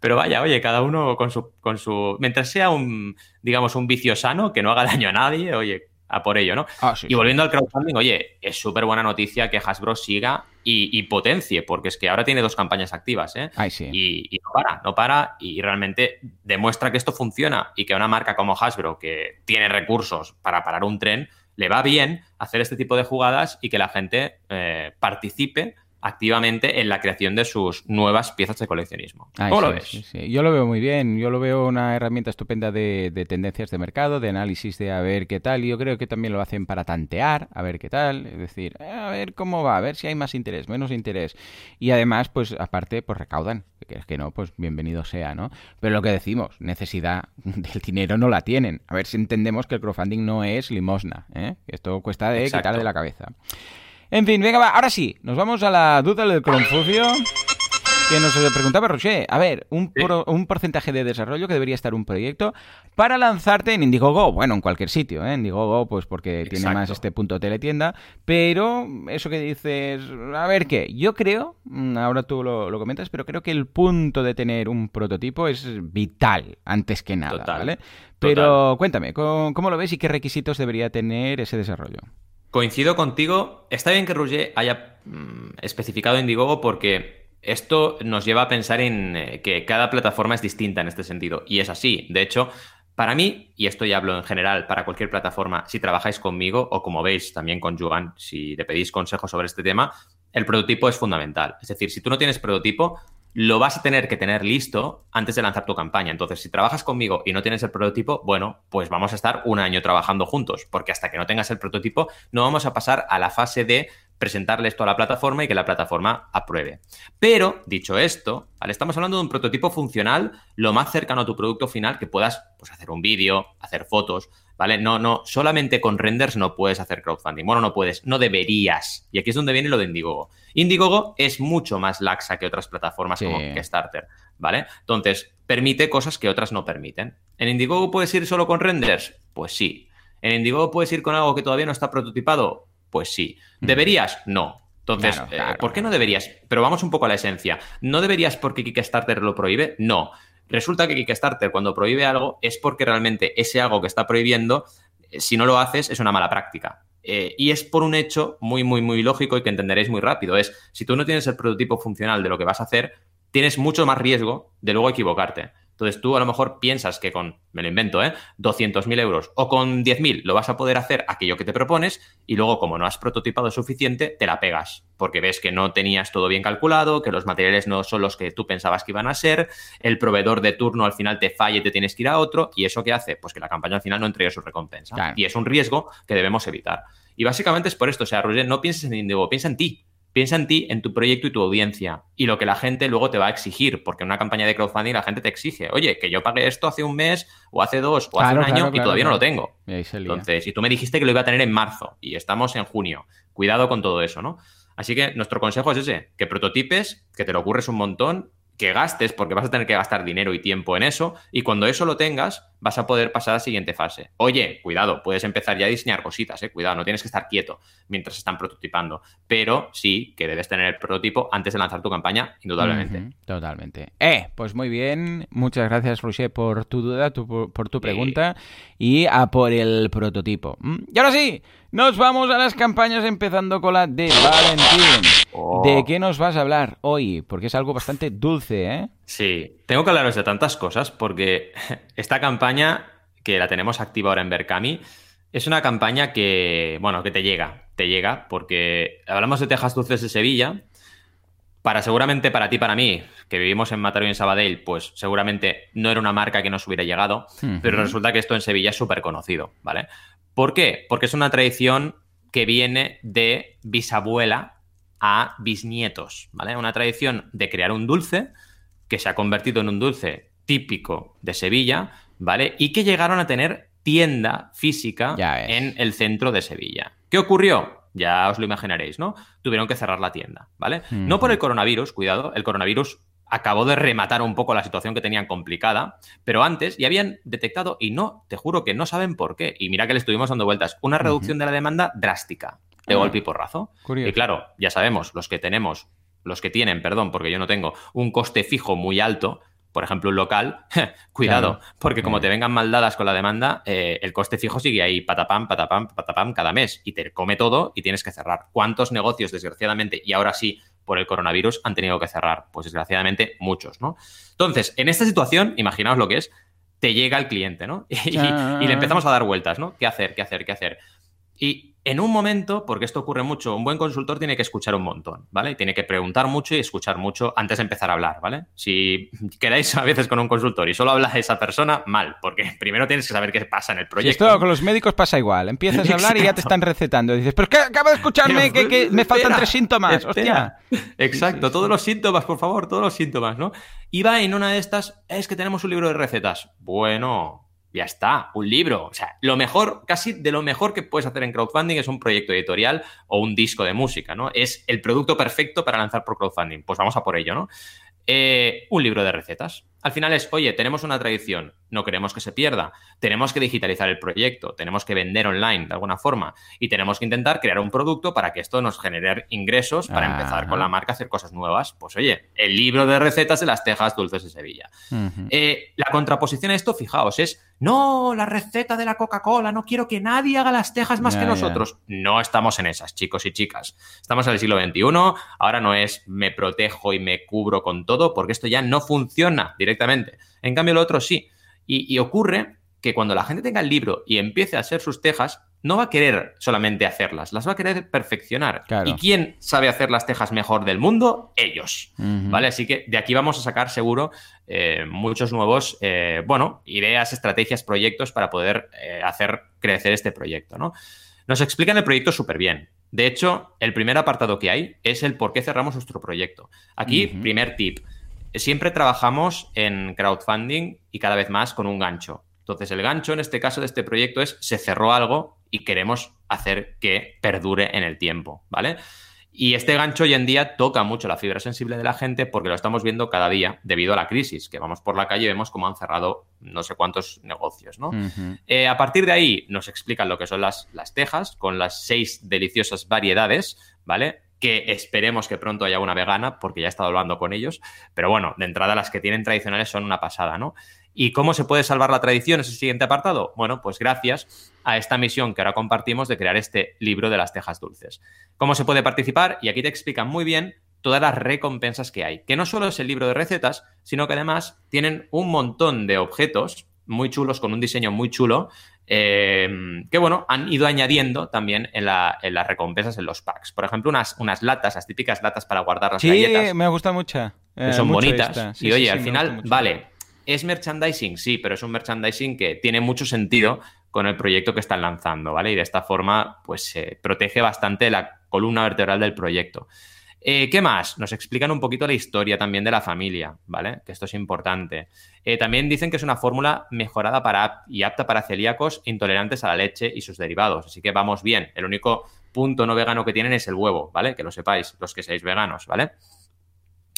Pero vaya, oye, cada uno con su, con su... Mientras sea un, digamos, un vicio sano, que no haga daño a nadie, oye, a por ello, ¿no? Ah, y volviendo al crowdfunding, oye, es súper buena noticia que Hasbro siga y, potencie, porque es que ahora tiene dos campañas activas, ¿eh? y, no para, no para, y realmente demuestra que esto funciona y que a una marca como Hasbro, que tiene recursos para parar un tren, le va bien hacer este tipo de jugadas y que la gente eh, participe activamente en la creación de sus nuevas piezas de coleccionismo. ¿Cómo lo ves? Yo lo veo muy bien. Yo lo veo una herramienta estupenda de, tendencias de mercado, de análisis de a ver qué tal. Y yo creo que también lo hacen para tantear, a ver qué tal. Es decir, a ver cómo va, a ver si hay más interés, menos interés. Y además, pues aparte, pues recaudan. Que es que no, pues bienvenido sea, ¿no? Pero lo que decimos, necesidad del dinero no la tienen. A ver si entendemos que el crowdfunding no es limosna, ¿eh? Esto cuesta de quitar de la cabeza. En fin, venga, va, ahora sí, nos vamos a la duda del Confucio. que nos preguntaba Roger, a ver, un, un porcentaje de desarrollo que debería estar un proyecto para lanzarte en Indiegogo, bueno, en cualquier sitio, ¿eh? Indiegogo, pues porque tiene más este punto teletienda, pero eso que dices, a ver qué, yo creo, mm, ahora tú lo, comentas, pero creo que el punto de tener un prototipo es vital, antes que nada, ¿vale? Pero cuéntame, ¿cómo, lo ves y qué requisitos debería tener ese desarrollo? Coincido contigo. Está bien que Roger haya mm, especificado Indiegogo porque esto nos lleva a pensar en eh, que cada plataforma es distinta en este sentido. Y es así. De hecho, para mí, y esto ya hablo en general para cualquier plataforma, si trabajáis conmigo o como veis también con Juan, si le pedís consejos sobre este tema, el prototipo es fundamental. Es decir, si tú no tienes prototipo, lo vas a tener que tener listo antes de lanzar tu campaña. Entonces, si trabajas conmigo y no tienes el prototipo, bueno, pues vamos a estar un año trabajando juntos, porque hasta que no tengas el prototipo, no vamos a pasar a la fase de presentarle esto a la plataforma y que la plataforma apruebe. Pero, dicho esto, estamos hablando de un prototipo funcional lo más cercano a tu producto final que puedas pues, hacer un vídeo, hacer fotos, ¿vale? No, no, solamente con renders no puedes hacer crowdfunding. Bueno, no puedes, no deberías. Y aquí es donde viene lo de Indiegogo. Indiegogo es mucho más laxa que otras plataformas como Kickstarter, ¿vale? Entonces, permite cosas que otras no permiten. ¿En Indiegogo puedes ir solo con renders? Pues sí. ¿En Indiegogo puedes ir con algo que todavía no está prototipado? Pues sí. Mm. ¿Deberías? No. Entonces, eh, ¿por qué no deberías? Pero vamos un poco a la esencia. ¿No deberías porque Kickstarter lo prohíbe? No. Resulta que Kickstarter cuando prohíbe algo es porque realmente ese algo que está prohibiendo, eh, si no lo haces, es una mala práctica. Eh, y es por un hecho muy, muy, muy lógico y que entenderéis muy rápido. Es, si tú no tienes el prototipo funcional de lo que vas a hacer, tienes mucho más riesgo de luego equivocarte. Entonces tú a lo mejor piensas que con, me lo invento, ¿eh? 200.000 euros o con 10.000 lo vas a poder hacer aquello que te propones y luego como no has prototipado suficiente, te la pegas porque ves que no tenías todo bien calculado, que los materiales no son los que tú pensabas que iban a ser, el proveedor de turno al final te falla y te tienes que ir a otro y eso qué hace? Pues que la campaña al final no entregue su recompensa. Y es un riesgo que debemos evitar. Y básicamente es por esto, o sea, Roger, no pienses en Indigo, piensa en ti. Piensa en ti, en tu proyecto y tu audiencia y lo que la gente luego te va a exigir, porque en una campaña de crowdfunding la gente te exige, oye, que yo pagué esto hace un mes o hace dos o hace un año y todavía no lo tengo. Entonces, y tú me dijiste que lo iba a tener en marzo y estamos en junio. Cuidado con todo eso, ¿no? Así que nuestro consejo es ese, que prototipes, que te lo ocurres un montón que gastes, porque vas a tener que gastar dinero y tiempo en eso, y cuando eso lo tengas, vas a poder pasar a la siguiente fase. Oye, cuidado, puedes empezar ya a diseñar cositas, eh, cuidado, no tienes que estar quieto mientras están prototipando, pero sí que debes tener el prototipo antes de lanzar tu campaña, indudablemente. totalmente. Eh, pues muy bien, muchas gracias, Roger, por tu duda, por tu pregunta, y a por el prototipo. Mm, y ahora sí, nos vamos a las campañas empezando con la de Valentín. Oh. ¿De qué nos vas a hablar hoy? Porque es algo bastante dulce, ¿eh? Sí, tengo que hablaros de tantas cosas porque esta campaña, que la tenemos activa ahora en Berkami, es una campaña que, bueno, que te llega, te llega porque hablamos de Tejas Dulces de Sevilla. Para seguramente para ti, para mí, que vivimos en Mataró y en Sabadell, pues seguramente no era una marca que nos hubiera llegado, pero resulta que esto en Sevilla es súper conocido, ¿vale? ¿Por qué? Porque es una tradición que viene de bisabuela a bisnietos, ¿vale? Una tradición de crear un dulce que se ha convertido en un dulce típico de Sevilla, ¿vale? Y que llegaron a tener tienda física en el centro de Sevilla. ¿Qué ocurrió? Ya os lo imaginaréis, ¿no? Tuvieron que cerrar la tienda, ¿vale? No por el coronavirus, cuidado, el coronavirus acabó de rematar un poco la situación que tenían complicada, pero antes ya habían detectado, y no, te juro que no saben por qué, y mira que le estuvimos dando vueltas, una reducción de la demanda drástica, de golpe y porrazo. Y claro, ya sabemos, los que tenemos, los que tienen, perdón, porque yo no tengo, un coste fijo muy alto, por ejemplo, un local, cuidado, porque como te vengan mal dadas con la demanda, eh, el coste fijo sigue ahí patapam, patapam, patapam cada mes y te come todo y tienes que cerrar. ¿Cuántos negocios, desgraciadamente, y ahora sí, por el coronavirus han tenido que cerrar. Pues desgraciadamente muchos, ¿no? Entonces, en esta situación, imaginaos lo que es, te llega el cliente, ¿no? Y, y, le empezamos a dar vueltas, ¿no? ¿Qué hacer? ¿Qué hacer? ¿Qué hacer? Y en un momento, porque esto ocurre mucho, un buen consultor tiene que escuchar un montón, ¿vale? Tiene que preguntar mucho y escuchar mucho antes de empezar a hablar, ¿vale? Si quedáis a veces con un consultor y solo habla esa persona, mal, porque primero tienes que saber qué pasa en el proyecto. esto con los médicos pasa igual. Empiezas a hablar y ya te están recetando. dices, pero es que acabo de escucharme que, me faltan tres síntomas, hostia. Exacto, todos los síntomas, por favor, todos los síntomas, ¿no? Y va en una de estas, es que tenemos un libro de recetas. Bueno, ya está, un libro. O sea, lo mejor, casi de lo mejor que puedes hacer en crowdfunding es un proyecto editorial o un disco de música, ¿no? Es el producto perfecto para lanzar por crowdfunding. Pues vamos a por ello, ¿no? eh, un libro de recetas. Al final es, oye, tenemos una tradición, no queremos que se pierda, tenemos que digitalizar el proyecto, tenemos que vender online de alguna forma y tenemos que intentar crear un producto para que esto nos genere ingresos para empezar con la marca a hacer cosas nuevas. Pues oye, el libro de recetas de las tejas dulces de Sevilla. Eh, la contraposición a esto, fijaos, es, no, la receta de la Coca-Cola, no quiero que nadie haga las tejas más que nosotros. No estamos en esas, chicos y chicas. Estamos en el siglo XXI, ahora no es me protejo y me cubro con todo, porque esto ya no funciona directamente directamente. En cambio, lo otro sí. Y, ocurre que cuando la gente tenga el libro y empiece a hacer sus tejas, no va a querer solamente hacerlas, las va a querer perfeccionar. ¿Y quién sabe hacer las tejas mejor del mundo? Ellos. ¿Vale? Así que de aquí vamos a sacar seguro eh, muchos nuevos, eh, bueno, ideas, estrategias, proyectos para poder eh, hacer crecer este proyecto, ¿no? Nos explican el proyecto súper bien. De hecho, el primer apartado que hay es el por qué cerramos nuestro proyecto. Aquí, primer tip siempre trabajamos en crowdfunding y cada vez más con un gancho. Entonces, el gancho en este caso de este proyecto es se cerró algo y queremos hacer que perdure en el tiempo, ¿vale? Y este gancho hoy en día toca mucho la fibra sensible de la gente porque lo estamos viendo cada día debido a la crisis, que vamos por la calle y vemos cómo han cerrado no sé cuántos negocios, ¿no? Eh, a partir de ahí nos explican lo que son las, las tejas con las seis deliciosas variedades, ¿vale? Que esperemos que pronto haya una vegana, porque ya he estado hablando con ellos, pero bueno, de entrada las que tienen tradicionales son una pasada, ¿no? ¿Y cómo se puede salvar la tradición? Es el siguiente apartado. Bueno, pues gracias a esta misión que ahora compartimos de crear este libro de las tejas dulces. ¿Cómo se puede participar? Y aquí te explican muy bien todas las recompensas que hay, que no solo es el libro de recetas, sino que además tienen un montón de objetos muy chulos, con un diseño muy chulo, eh, que bueno, han ido añadiendo también en, las recompensas en los packs. Por ejemplo, unas, unas latas, las típicas latas para guardar las galletas. Sí, me gusta mucho. que son bonitas. y oye, al final, vale, es merchandising, sí, pero es un merchandising que tiene mucho sentido con el proyecto que están lanzando, ¿vale? Y de esta forma, pues se protege bastante la columna vertebral del proyecto. Eh, ¿Qué más? Nos explican un poquito la historia también de la familia, ¿vale? Que esto es importante. Eh, también dicen que es una fórmula mejorada para y apta para celíacos intolerantes a la leche y sus derivados. Así que vamos bien. El único punto no vegano que tienen es el huevo, ¿vale? Que lo sepáis, los que seáis veganos, ¿vale?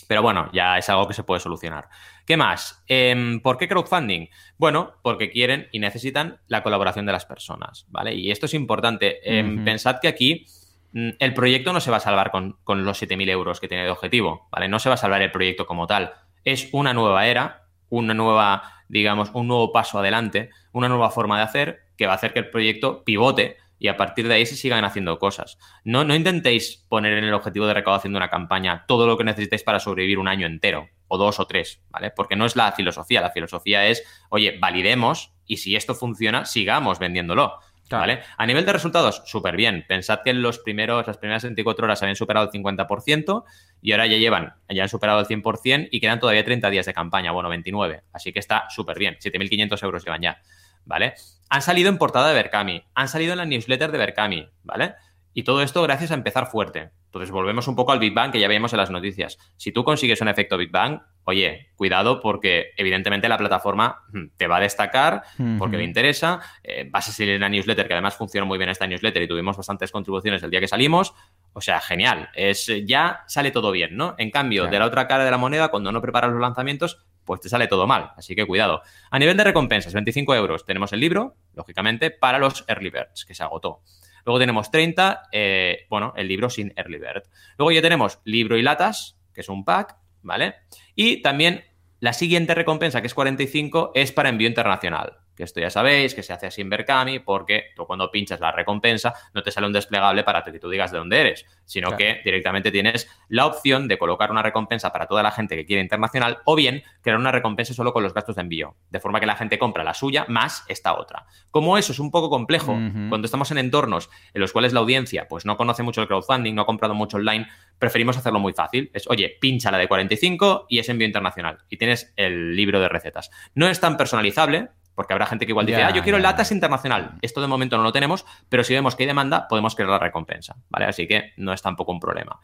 Pero bueno, ya es algo que se puede solucionar. ¿Qué más? Em, ¿Por qué crowdfunding? Bueno, porque quieren y necesitan la colaboración de las personas, ¿vale? Y esto es importante. Em, pensad que aquí el proyecto no se va a salvar con, los 7.000 euros que tiene de objetivo, ¿vale? No se va a salvar el proyecto como tal. Es una nueva era, una nueva, digamos, un nuevo paso adelante, una nueva forma de hacer que va a hacer que el proyecto pivote y a partir de ahí se sigan haciendo cosas. No, no intentéis poner en el objetivo de recaudación de una campaña todo lo que necesitéis para sobrevivir un año entero, o dos o tres, ¿vale? Porque no es la filosofía. La filosofía es, oye, validemos y si esto funciona, sigamos vendiéndolo. ¿Vale? A nivel de resultados, súper bien. Pensad que en los primeros, las primeras 24 horas habían superado el 50% y ahora ya llevan, ya han superado el 100% y quedan todavía 30 días de campaña, bueno, 29. Así que está súper bien. 7.500 euros llevan ya, ¿vale? Han salido en portada de Berkami, han salido en la newsletter de Berkami, ¿vale? Y todo esto gracias a empezar fuerte. Entonces volvemos un poco al Big Bang que ya veíamos en las noticias. Si tú consigues un efecto Big Bang, oye, cuidado porque evidentemente la plataforma hmm, te va a destacar porque le interesa, eh, vas a salir en la newsletter, que además funciona muy bien esta newsletter y tuvimos bastantes contribuciones el día que salimos. O sea, genial. Es, ya sale todo bien, ¿no? En cambio, de la otra cara de la moneda, cuando no preparas los lanzamientos, pues te sale todo mal. Así que cuidado. A nivel de recompensas, 25 euros. Tenemos el libro, lógicamente, para los early birds, que se agotó. Luego tenemos 30, eh, bueno, el libro sin Early Bird. Luego ya tenemos libro y latas, que es un pack, ¿vale? Y también la siguiente recompensa, que es 45, es para envío internacional que esto ya sabéis, que se hace así en Berkami, porque tú cuando pinchas la recompensa no te sale un desplegable para que tú digas de dónde eres, sino que directamente tienes la opción de colocar una recompensa para toda la gente que quiere internacional o bien crear una recompensa solo con los gastos de envío, de forma que la gente compra la suya más esta otra. Como eso es un poco complejo, cuando estamos en entornos en los cuales la audiencia pues no conoce mucho el crowdfunding, no ha comprado mucho online, preferimos hacerlo muy fácil. Es, oye, pincha la de 45 y es envío internacional. Y tienes el libro de recetas. No es tan personalizable, porque habrá gente que igual dice, ah, yo quiero latas internacional. Esto de momento no lo tenemos, pero si vemos que hay demanda, podemos crear la recompensa, ¿vale? Así que no es tampoco un problema.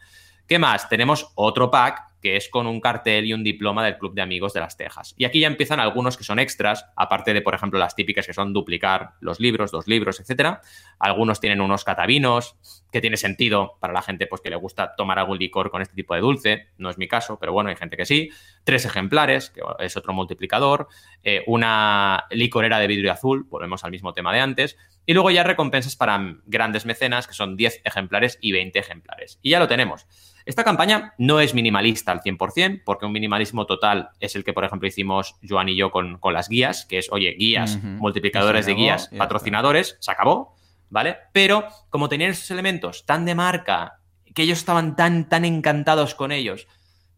¿Qué más? Tenemos otro pack que es con un cartel y un diploma del Club de Amigos de las Tejas. Y aquí ya empiezan algunos que son extras, aparte de, por ejemplo, las típicas que son duplicar los libros, dos libros, etcétera. Algunos tienen unos catavinos, que tiene sentido para la gente pues, que le gusta tomar algún licor con este tipo de dulce. No es mi caso, pero bueno, hay gente que sí. Tres ejemplares, que es otro multiplicador. Eh, una licorera de vidrio azul, volvemos al mismo tema de antes. Y luego ya recompensas para grandes mecenas, que son 10 ejemplares y 20 ejemplares. Y ya lo tenemos. Esta campaña no es minimalista al 100%, porque un minimalismo total es el que, por ejemplo, hicimos Joan y yo con, las guías, que es, oye, guías, multiplicadores de guías, patrocinadores, se acabó, ¿vale? Pero como tenían esos elementos tan de marca, que ellos estaban tan, tan encantados con ellos,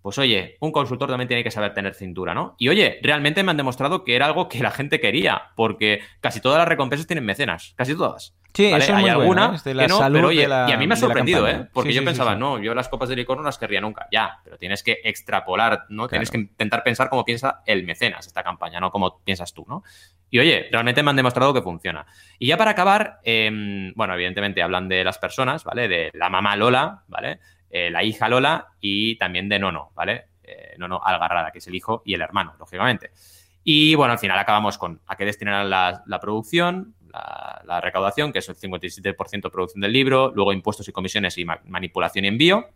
pues oye, un consultor también tiene que saber tener cintura, ¿no? Y oye, realmente me han demostrado que era algo que la gente quería, porque casi todas las recompensas tienen mecenas, casi todas. Sí, eso Hay alguna ¿eh? que no, pero oye, y a mí me ha sorprendido, ¿eh? Porque yo pensaba, no, yo las copas de licor no las querría nunca, ya, pero tienes que extrapolar, ¿no? Tienes que intentar pensar cómo piensa el mecenas esta campaña, no como piensas tú, ¿no? Y oye, realmente me han demostrado que funciona. Y ya para acabar, em, bueno, evidentemente hablan de las personas, ¿vale? De la mamá Lola, ¿vale? Eh, la hija Lola y también de Nono, ¿vale? Eh, Nono Algarrada, que es el hijo y el hermano, lógicamente. Y bueno, al final acabamos con a qué destinarán la, producción, la, recaudación, que es el 57% producción del libro, luego impuestos y comisiones y manipulación y envío,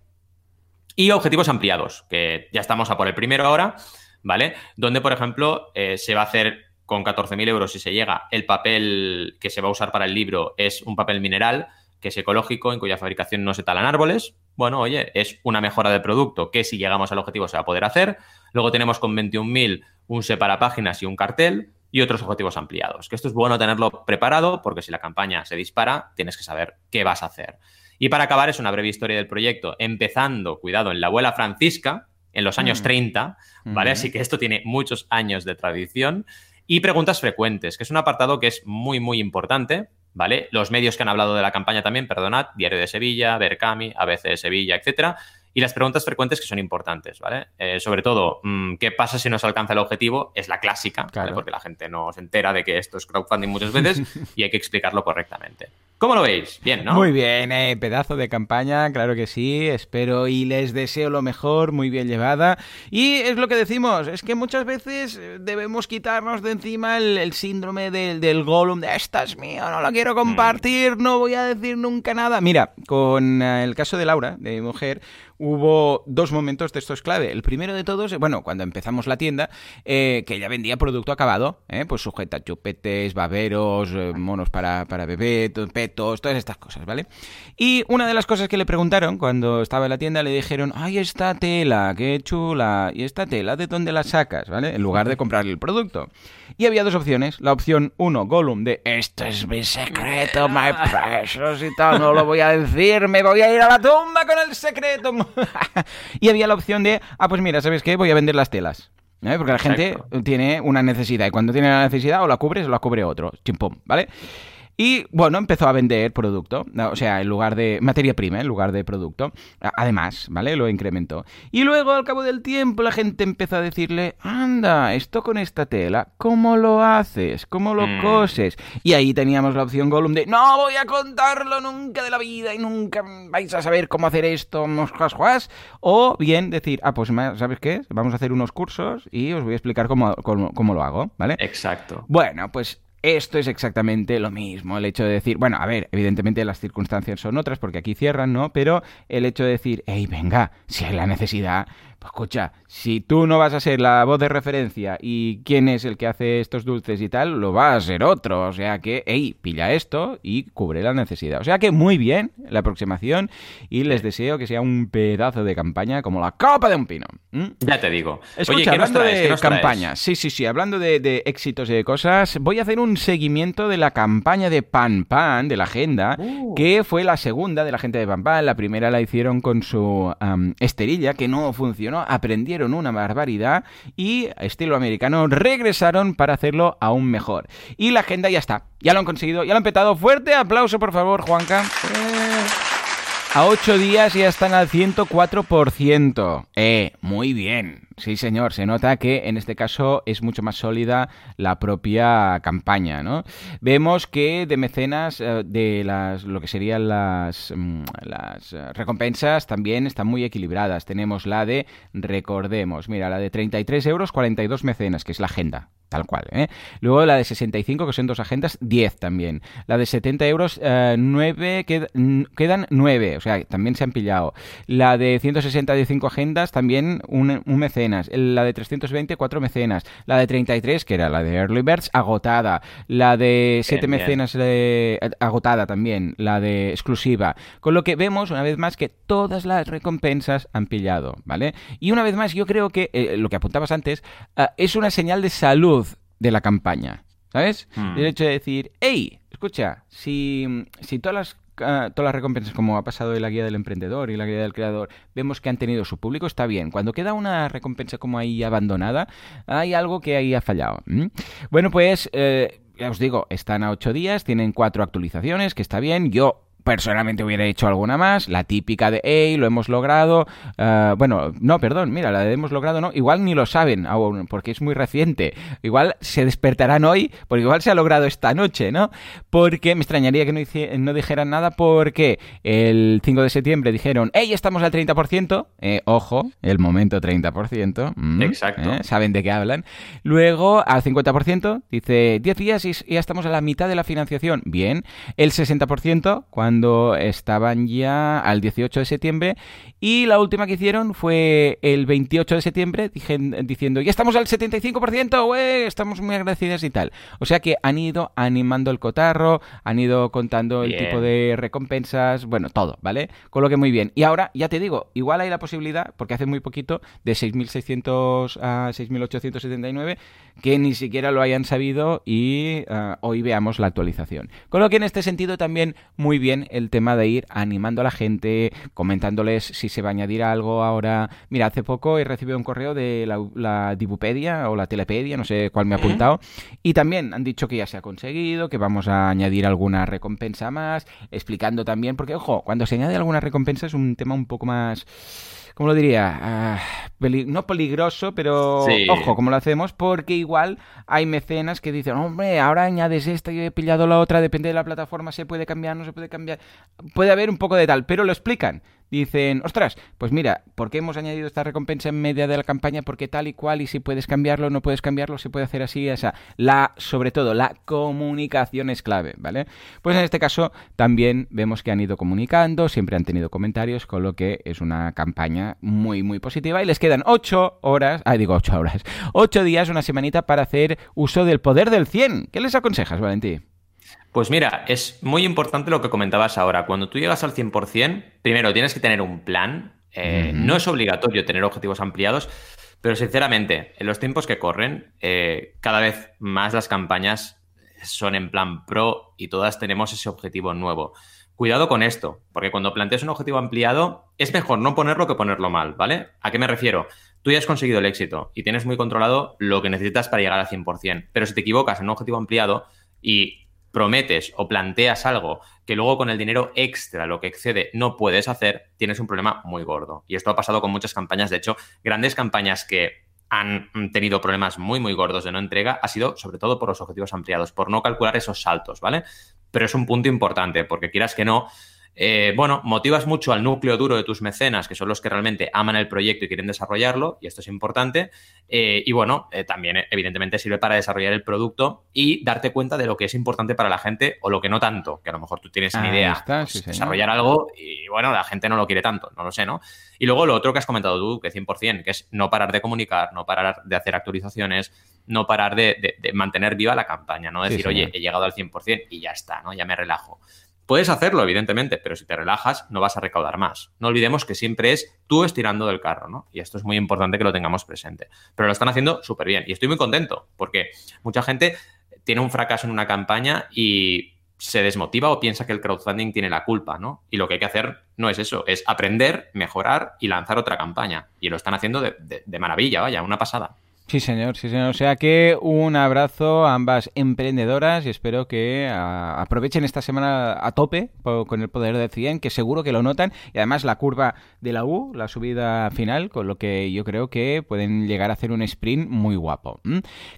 y objetivos ampliados, que ya estamos a por el primero ahora, ¿vale? Donde, por ejemplo, eh, se va a hacer con 14.000 euros si se llega, el papel que se va a usar para el libro es un papel mineral, que es ecológico, en cuya fabricación no se talan árboles. Bueno, oye, es una mejora del producto que si llegamos al objetivo se va a poder hacer. Luego tenemos con 21.000 un separapáginas y un cartel y otros objetivos ampliados. Que esto es bueno tenerlo preparado porque si la campaña se dispara, tienes que saber qué vas a hacer. Y para acabar, es una breve historia del proyecto, empezando, cuidado, en la abuela Francisca, en los años 30, mm. ¿vale? Así que esto tiene muchos años de tradición. Y preguntas frecuentes, que es un apartado que es muy, muy importante ¿vale? Los medios que han hablado de la campaña también, perdonad, Diario de Sevilla, Berkami, ABC de Sevilla, etcétera. Y las preguntas frecuentes que son importantes, ¿vale? Eh, sobre todo, mm, ¿qué pasa si no se alcanza el objetivo? Es la clásica, porque la gente no se entera de que esto es crowdfunding muchas veces y hay que explicarlo correctamente. ¿Cómo lo veis? Bien, ¿no? Muy bien, eh, pedazo de campaña, claro que sí, espero y les deseo lo mejor, muy bien llevada. Y es lo que decimos, es que muchas veces eh, debemos quitarnos de encima el, síndrome del, del Gollum, de esta es mío, no lo quiero compartir, no voy a decir nunca nada. Mira, con eh, el caso de Laura, de mi mujer, hubo dos momentos de estos clave. El primero de todos, bueno, cuando empezamos la tienda, eh, que ella vendía producto acabado, eh, pues sujeta chupetes, baberos, eh, monos para, para bebé, petos, todas estas cosas, ¿vale? Y una de las cosas que le preguntaron cuando estaba en la tienda, le dijeron, ay, esta tela, qué chula, y esta tela, ¿de dónde la sacas? ¿Vale? En lugar de comprarle el producto. Y había dos opciones. La opción uno, Gollum, de esto es mi secreto, my precious y tal, no lo voy a decir, me voy a ir a la tumba con el secreto. y había la opción de, ah, pues mira, ¿sabes qué? Voy a vender las telas. ¿eh? Porque la gente tiene una necesidad y cuando tiene la necesidad o la cubres o la cubre otro. Chimpum, ¿vale? Y bueno, empezó a vender producto, o sea, en lugar de materia prima, en lugar de producto. Además, ¿vale? Lo incrementó. Y luego, al cabo del tiempo, la gente empezó a decirle, anda, esto con esta tela, ¿cómo lo haces? ¿Cómo lo mm. coses? Y ahí teníamos la opción Gollum de, no voy a contarlo nunca de la vida y nunca vais a saber cómo hacer esto, juas, O bien decir, ah, pues, ¿sabes qué? Vamos a hacer unos cursos y os voy a explicar cómo, cómo lo hago, ¿vale? Exacto. Bueno, pues esto es exactamente lo mismo, el hecho de decir, bueno, a ver, evidentemente las circunstancias son otras porque aquí cierran, ¿no? Pero el hecho de decir, hey, venga, si hay la necesidad, pues escucha, si tú no vas a ser la voz de referencia y quién es el que hace estos dulces y tal, lo va a ser otro. O sea que, hey, pilla esto y cubre la necesidad. O sea que muy bien la aproximación y les deseo que sea un pedazo de campaña como la copa de un pino. ¿Mm? Ya te digo. Escucha, hablando de campaña, sí, sí, sí, hablando de, éxitos y de cosas, voy a hacer un seguimiento de la campaña de Pan Pan, de la agenda, uh. que fue la segunda de la gente de Pan Pan. La primera la hicieron con su esterilla, que no funcionó aprendieron una barbaridad y, estilo americano, regresaron para hacerlo aún mejor. Y la agenda ya está, ya lo han conseguido, ya lo han petado. Fuerte aplauso, por favor, Juanca. A 8 días ya están al 104%. Eh, muy bien. Sí, señor, se nota que en este caso es mucho más sólida la propia campaña, ¿no? Vemos que de mecenas, eh, de las, lo que serían las, mm, las eh, recompensas, también están muy equilibradas. Tenemos la de, recordemos, mira, la de 33 euros, 42 mecenas, que es la agenda, tal cual. ¿eh? Luego la de 65, que son dos agendas, 10 también. La de 70 euros, 9, quedan 9, o sea, también se han pillado. La de 165 agendas, también un, un mecenas. La de 320, 4 mecenas. La de 33, que era la de Early Birds, agotada. La de 7 mecenas, eh, agotada también. La de exclusiva. Con lo que vemos, una vez más, que todas las recompensas han pillado, ¿vale? Y una vez más, yo creo que eh, lo que apuntabas antes ah, es una señal de salud de la campaña. ¿Sabes? Hmm. El hecho de decir, hey, escucha, si, si todas las todas las recompensas, como ha pasado en la guía del emprendedor y la guía del creador, vemos que han tenido su público, está bien. Cuando queda una recompensa como ahí abandonada, hay algo que ahí ha fallado. Bueno, pues, eh, ya os digo, están a ocho días, tienen cuatro actualizaciones, que está bien. Yo personalmente hubiera hecho alguna más, la típica de, hey, lo hemos logrado, uh, bueno, no, perdón, mira, la de hemos logrado, no, igual ni lo saben aún, porque es muy reciente, igual se despertarán hoy, porque igual se ha logrado esta noche, ¿no? Porque me extrañaría que no, no dijeran nada, porque el 5 de septiembre dijeron, hey, estamos al 30%, eh, ojo, el momento 30%, mm, Exacto. Eh, saben de qué hablan, luego al 50%, dice, 10 días y ya estamos a la mitad de la financiación, bien, el 60%, cuando cuando estaban ya al 18 de septiembre y la última que hicieron fue el 28 de septiembre diciendo ya estamos al 75%, estamos muy agradecidas y tal. O sea que han ido animando el cotarro, han ido contando el tipo de recompensas, bueno, todo, ¿vale? Con lo que muy bien. Y ahora, ya te digo, igual hay la posibilidad, porque hace muy poquito, de 6.600 a 6.879, que ni siquiera lo hayan sabido y ah, hoy veamos la actualización. Con lo que en este sentido también muy bien el tema de ir animando a la gente, comentándoles si se va a añadir algo ahora. Mira, hace poco he recibido un correo de la, Dibupedia o la Telepedia, no sé cuál me ha apuntado, y también han dicho que ya se ha conseguido, que vamos a añadir alguna recompensa más, explicando también, porque ojo, cuando se añade alguna recompensa es un tema un poco más ¿cómo lo diría? Ah, no peligroso, pero ojo, ¿cómo lo hacemos? Porque igual hay mecenas que dicen, hombre, ahora añades esta, yo he pillado la otra, depende de la plataforma, se puede cambiar, no se puede cambiar. Puede haber un poco de tal, pero lo explican dicen, ostras, pues mira, ¿por qué hemos añadido esta recompensa en media de la campaña? Porque tal y cual, y si puedes cambiarlo, no puedes cambiarlo, se puede hacer así, esa. La, sobre todo, la comunicación es clave, ¿vale? Pues en este caso también vemos que han ido comunicando, siempre han tenido comentarios, con lo que es una campaña muy, muy positiva. Y les quedan ocho horas, ah, digo ocho horas, ocho días, una semanita para hacer uso del poder del 100. ¿Qué les aconsejas, Valentí? Pues mira, es muy importante lo que comentabas ahora. Cuando tú llegas al 100%, primero tienes que tener un plan. Eh, no es obligatorio tener objetivos ampliados, pero sinceramente, en los tiempos que corren, eh, cada vez más las campañas son en plan pro y todas tenemos ese objetivo nuevo. Cuidado con esto, porque cuando planteas un objetivo ampliado, es mejor no ponerlo que ponerlo mal, ¿vale? ¿A qué me refiero? Tú ya has conseguido el éxito y tienes muy controlado lo que necesitas para llegar al 100%, pero si te equivocas en un objetivo ampliado y prometes o planteas algo que luego con el dinero extra, lo que excede, no puedes hacer, tienes un problema muy gordo. Y esto ha pasado con muchas campañas. De hecho, grandes campañas que han tenido problemas muy, muy gordos de no entrega ha sido sobre todo por los objetivos ampliados, por no calcular esos saltos, ¿vale? Pero es un punto importante, porque quieras que no, eh, bueno, motivas mucho al núcleo duro de tus mecenas, que son los que realmente aman el proyecto y quieren desarrollarlo, y esto es importante. Eh, y bueno, eh, también evidentemente sirve para desarrollar el producto y darte cuenta de lo que es importante para la gente o lo que no tanto, que a lo mejor tú tienes una idea, pues, desarrollar algo y bueno, la gente no lo quiere tanto, no lo sé, ¿no? Y luego lo otro que has comentado tú, que 100%, que es no parar de comunicar, no parar de hacer actualizaciones, no parar de, mantener viva la campaña, no decir, oye, he llegado al 100% y ya está, ¿no? Ya me relajo. Puedes hacerlo, evidentemente, pero si te relajas no vas a recaudar más. No olvidemos que siempre es tú estirando del carro, ¿no? Y esto es muy importante que lo tengamos presente. Pero lo están haciendo súper bien y estoy muy contento porque mucha gente tiene un fracaso en una campaña y se desmotiva o piensa que el crowdfunding tiene la culpa, ¿no? Y lo que hay que hacer no es eso, es aprender, mejorar y lanzar otra campaña. Y lo están haciendo de, de maravilla, vaya, una pasada. Sí, señor, sí, señor. O sea que un abrazo a ambas emprendedoras y espero que ah, aprovechen esta semana a tope con el poder de 100, que seguro que lo notan. Y además la curva de la U, la subida final, con lo que yo creo que pueden llegar a hacer un sprint muy guapo.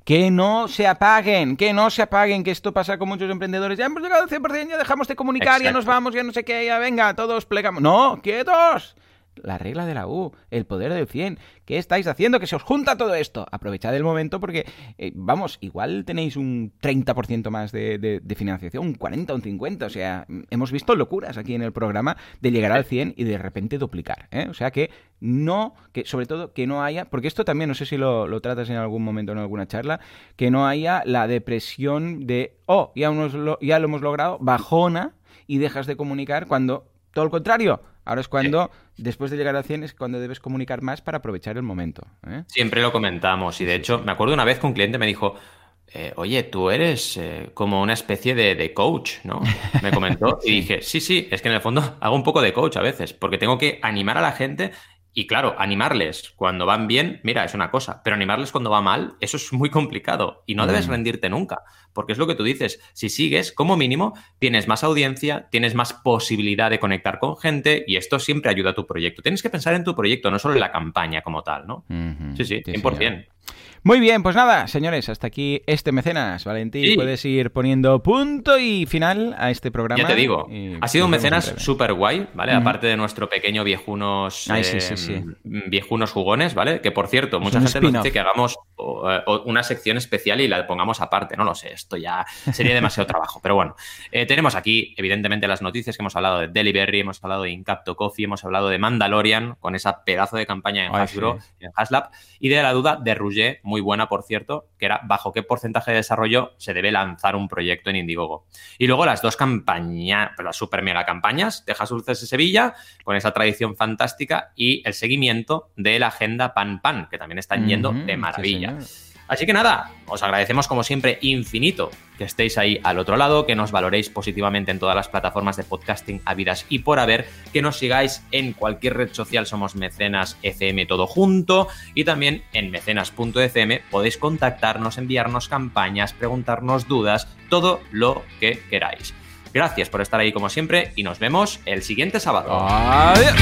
Que no se apaguen, que no se apaguen, que esto pasa con muchos emprendedores. Ya hemos llegado al 100%, ya dejamos de comunicar, ya nos vamos, ya no sé qué, ya venga, todos plegamos. No, quietos la regla de la U, el poder del 100. ¿Qué estáis haciendo? Que se os junta todo esto. Aprovechad el momento porque, eh, vamos, igual tenéis un 30% más de, financiación, un 40, un 50. O sea, hemos visto locuras aquí en el programa de llegar al 100 y de repente duplicar. ¿eh? O sea que no, que sobre todo que no haya, porque esto también, no sé si lo, lo tratas en algún momento en alguna charla, que no haya la depresión de, oh, ya, ya lo hemos logrado, bajona y dejas de comunicar cuando todo lo contrario Ahora es cuando, después de llegar a 100, es cuando debes comunicar más para aprovechar el momento. ¿eh? Siempre lo comentamos y de hecho me acuerdo una vez que un cliente me dijo, eh, oye, tú eres eh, como una especie de, de, coach, ¿no? Me comentó y dije, sí, sí, es que en el fondo hago un poco de coach a veces, porque tengo que animar a la gente y claro, animarles cuando van bien, mira, es una cosa, pero animarles cuando va mal, eso es muy complicado y no debes mm. rendirte nunca, porque es lo que tú dices, si sigues, como mínimo, tienes más audiencia, tienes más posibilidad de conectar con gente y esto siempre ayuda a tu proyecto. Tienes que pensar en tu proyecto, no solo en la campaña como tal, ¿no? Sí, sí, 100%. Muy bien, pues nada, señores, hasta aquí este mecenas. Valentín, puedes ir poniendo punto y final a este programa. Ya te digo, ha sido un mecenas súper guay, ¿vale? Aparte de nuestro pequeño viejunos, eh, viejunos jugones, ¿vale? Que por cierto, mucha gente nos dice que hagamos una sección especial y la pongamos aparte. No lo sé, esto ya sería demasiado trabajo. Pero bueno, eh, tenemos aquí, evidentemente, las noticias que hemos hablado de Delivery, hemos hablado de Incapto Coffee, hemos hablado de Mandalorian, con esa pedazo de campaña en Hasbro, en Haslab, y de la duda de Muy buena, por cierto, que era bajo qué porcentaje de desarrollo se debe lanzar un proyecto en Indiegogo. Y luego las dos campañas, las super mega campañas de Dulces de Sevilla, con esa tradición fantástica, y el seguimiento de la agenda Pan Pan, que también están yendo de maravilla. Así que nada, os agradecemos como siempre infinito que estéis ahí al otro lado, que nos valoréis positivamente en todas las plataformas de podcasting habidas y por haber, que nos sigáis en cualquier red social, somos mecenas FM todo junto y también en mecenas.fm podéis contactarnos, enviarnos campañas, preguntarnos dudas, todo lo que queráis. Gracias por estar ahí como siempre y nos vemos el siguiente sábado. Adiós.